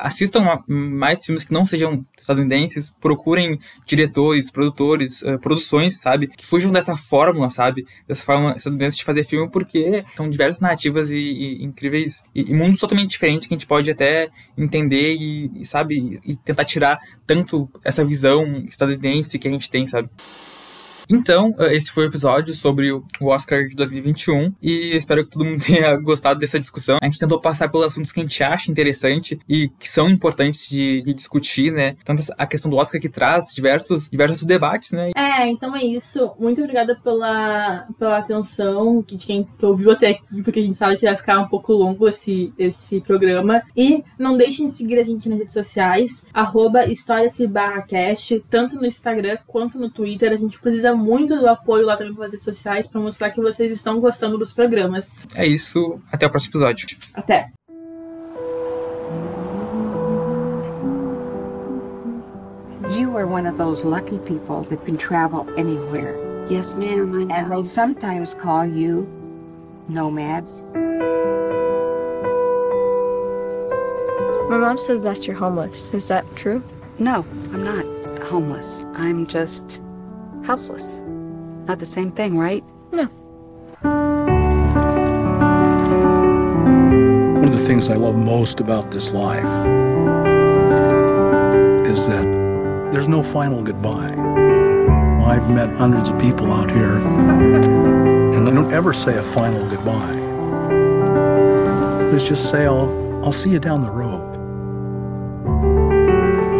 assistam uma, mais filmes que não sejam estadunidenses, procurem diretores, produtores, produções, sabe? Que fujam dessa fórmula, sabe? Dessa fórmula estadunidense de fazer filme, porque são diversas narrativas e, e incríveis e, e, mundos totalmente diferentes que a gente pode até entender e, e sabe? E tentar tirar tanto essa visão estadunidense que a gente tem, sabe? Então, eh, esse foi o episódio sobre o Oscar de 2021 e espero que todo mundo *laughs* tenha gostado dessa discussão. A gente tentou passar pelos assuntos que a gente acha interessante e que são importantes de, de discutir, né? Tanto a questão do Oscar que traz diversos, diversos debates, né? É, então é isso. Muito obrigada pela, pela atenção de quem que ouviu até aqui, porque a gente sabe que vai ficar um pouco longo esse, esse programa. E não deixem de seguir a gente nas redes sociais, arroba tanto no Instagram quanto no Twitter. A gente precisa muito do apoio lá também pelas redes sociais para mostrar que vocês estão gostando dos programas. É isso. Até o próximo episódio. Até. You are one of those lucky people that can travel anywhere. Yes, ma'am. I know. And they sometimes call you nomads. My mom said that you're homeless. Is that true? No, I'm not homeless. I'm just houseless. Not the same thing, right? No. One of the things I love most about this life is that there's no final goodbye. I've met hundreds of people out here, and I don't ever say a final goodbye. Let's just say I'll, I'll see you down the road.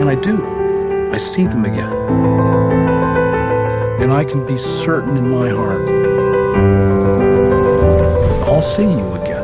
And I do. I see them again. And I can be certain in my heart I'll see you again.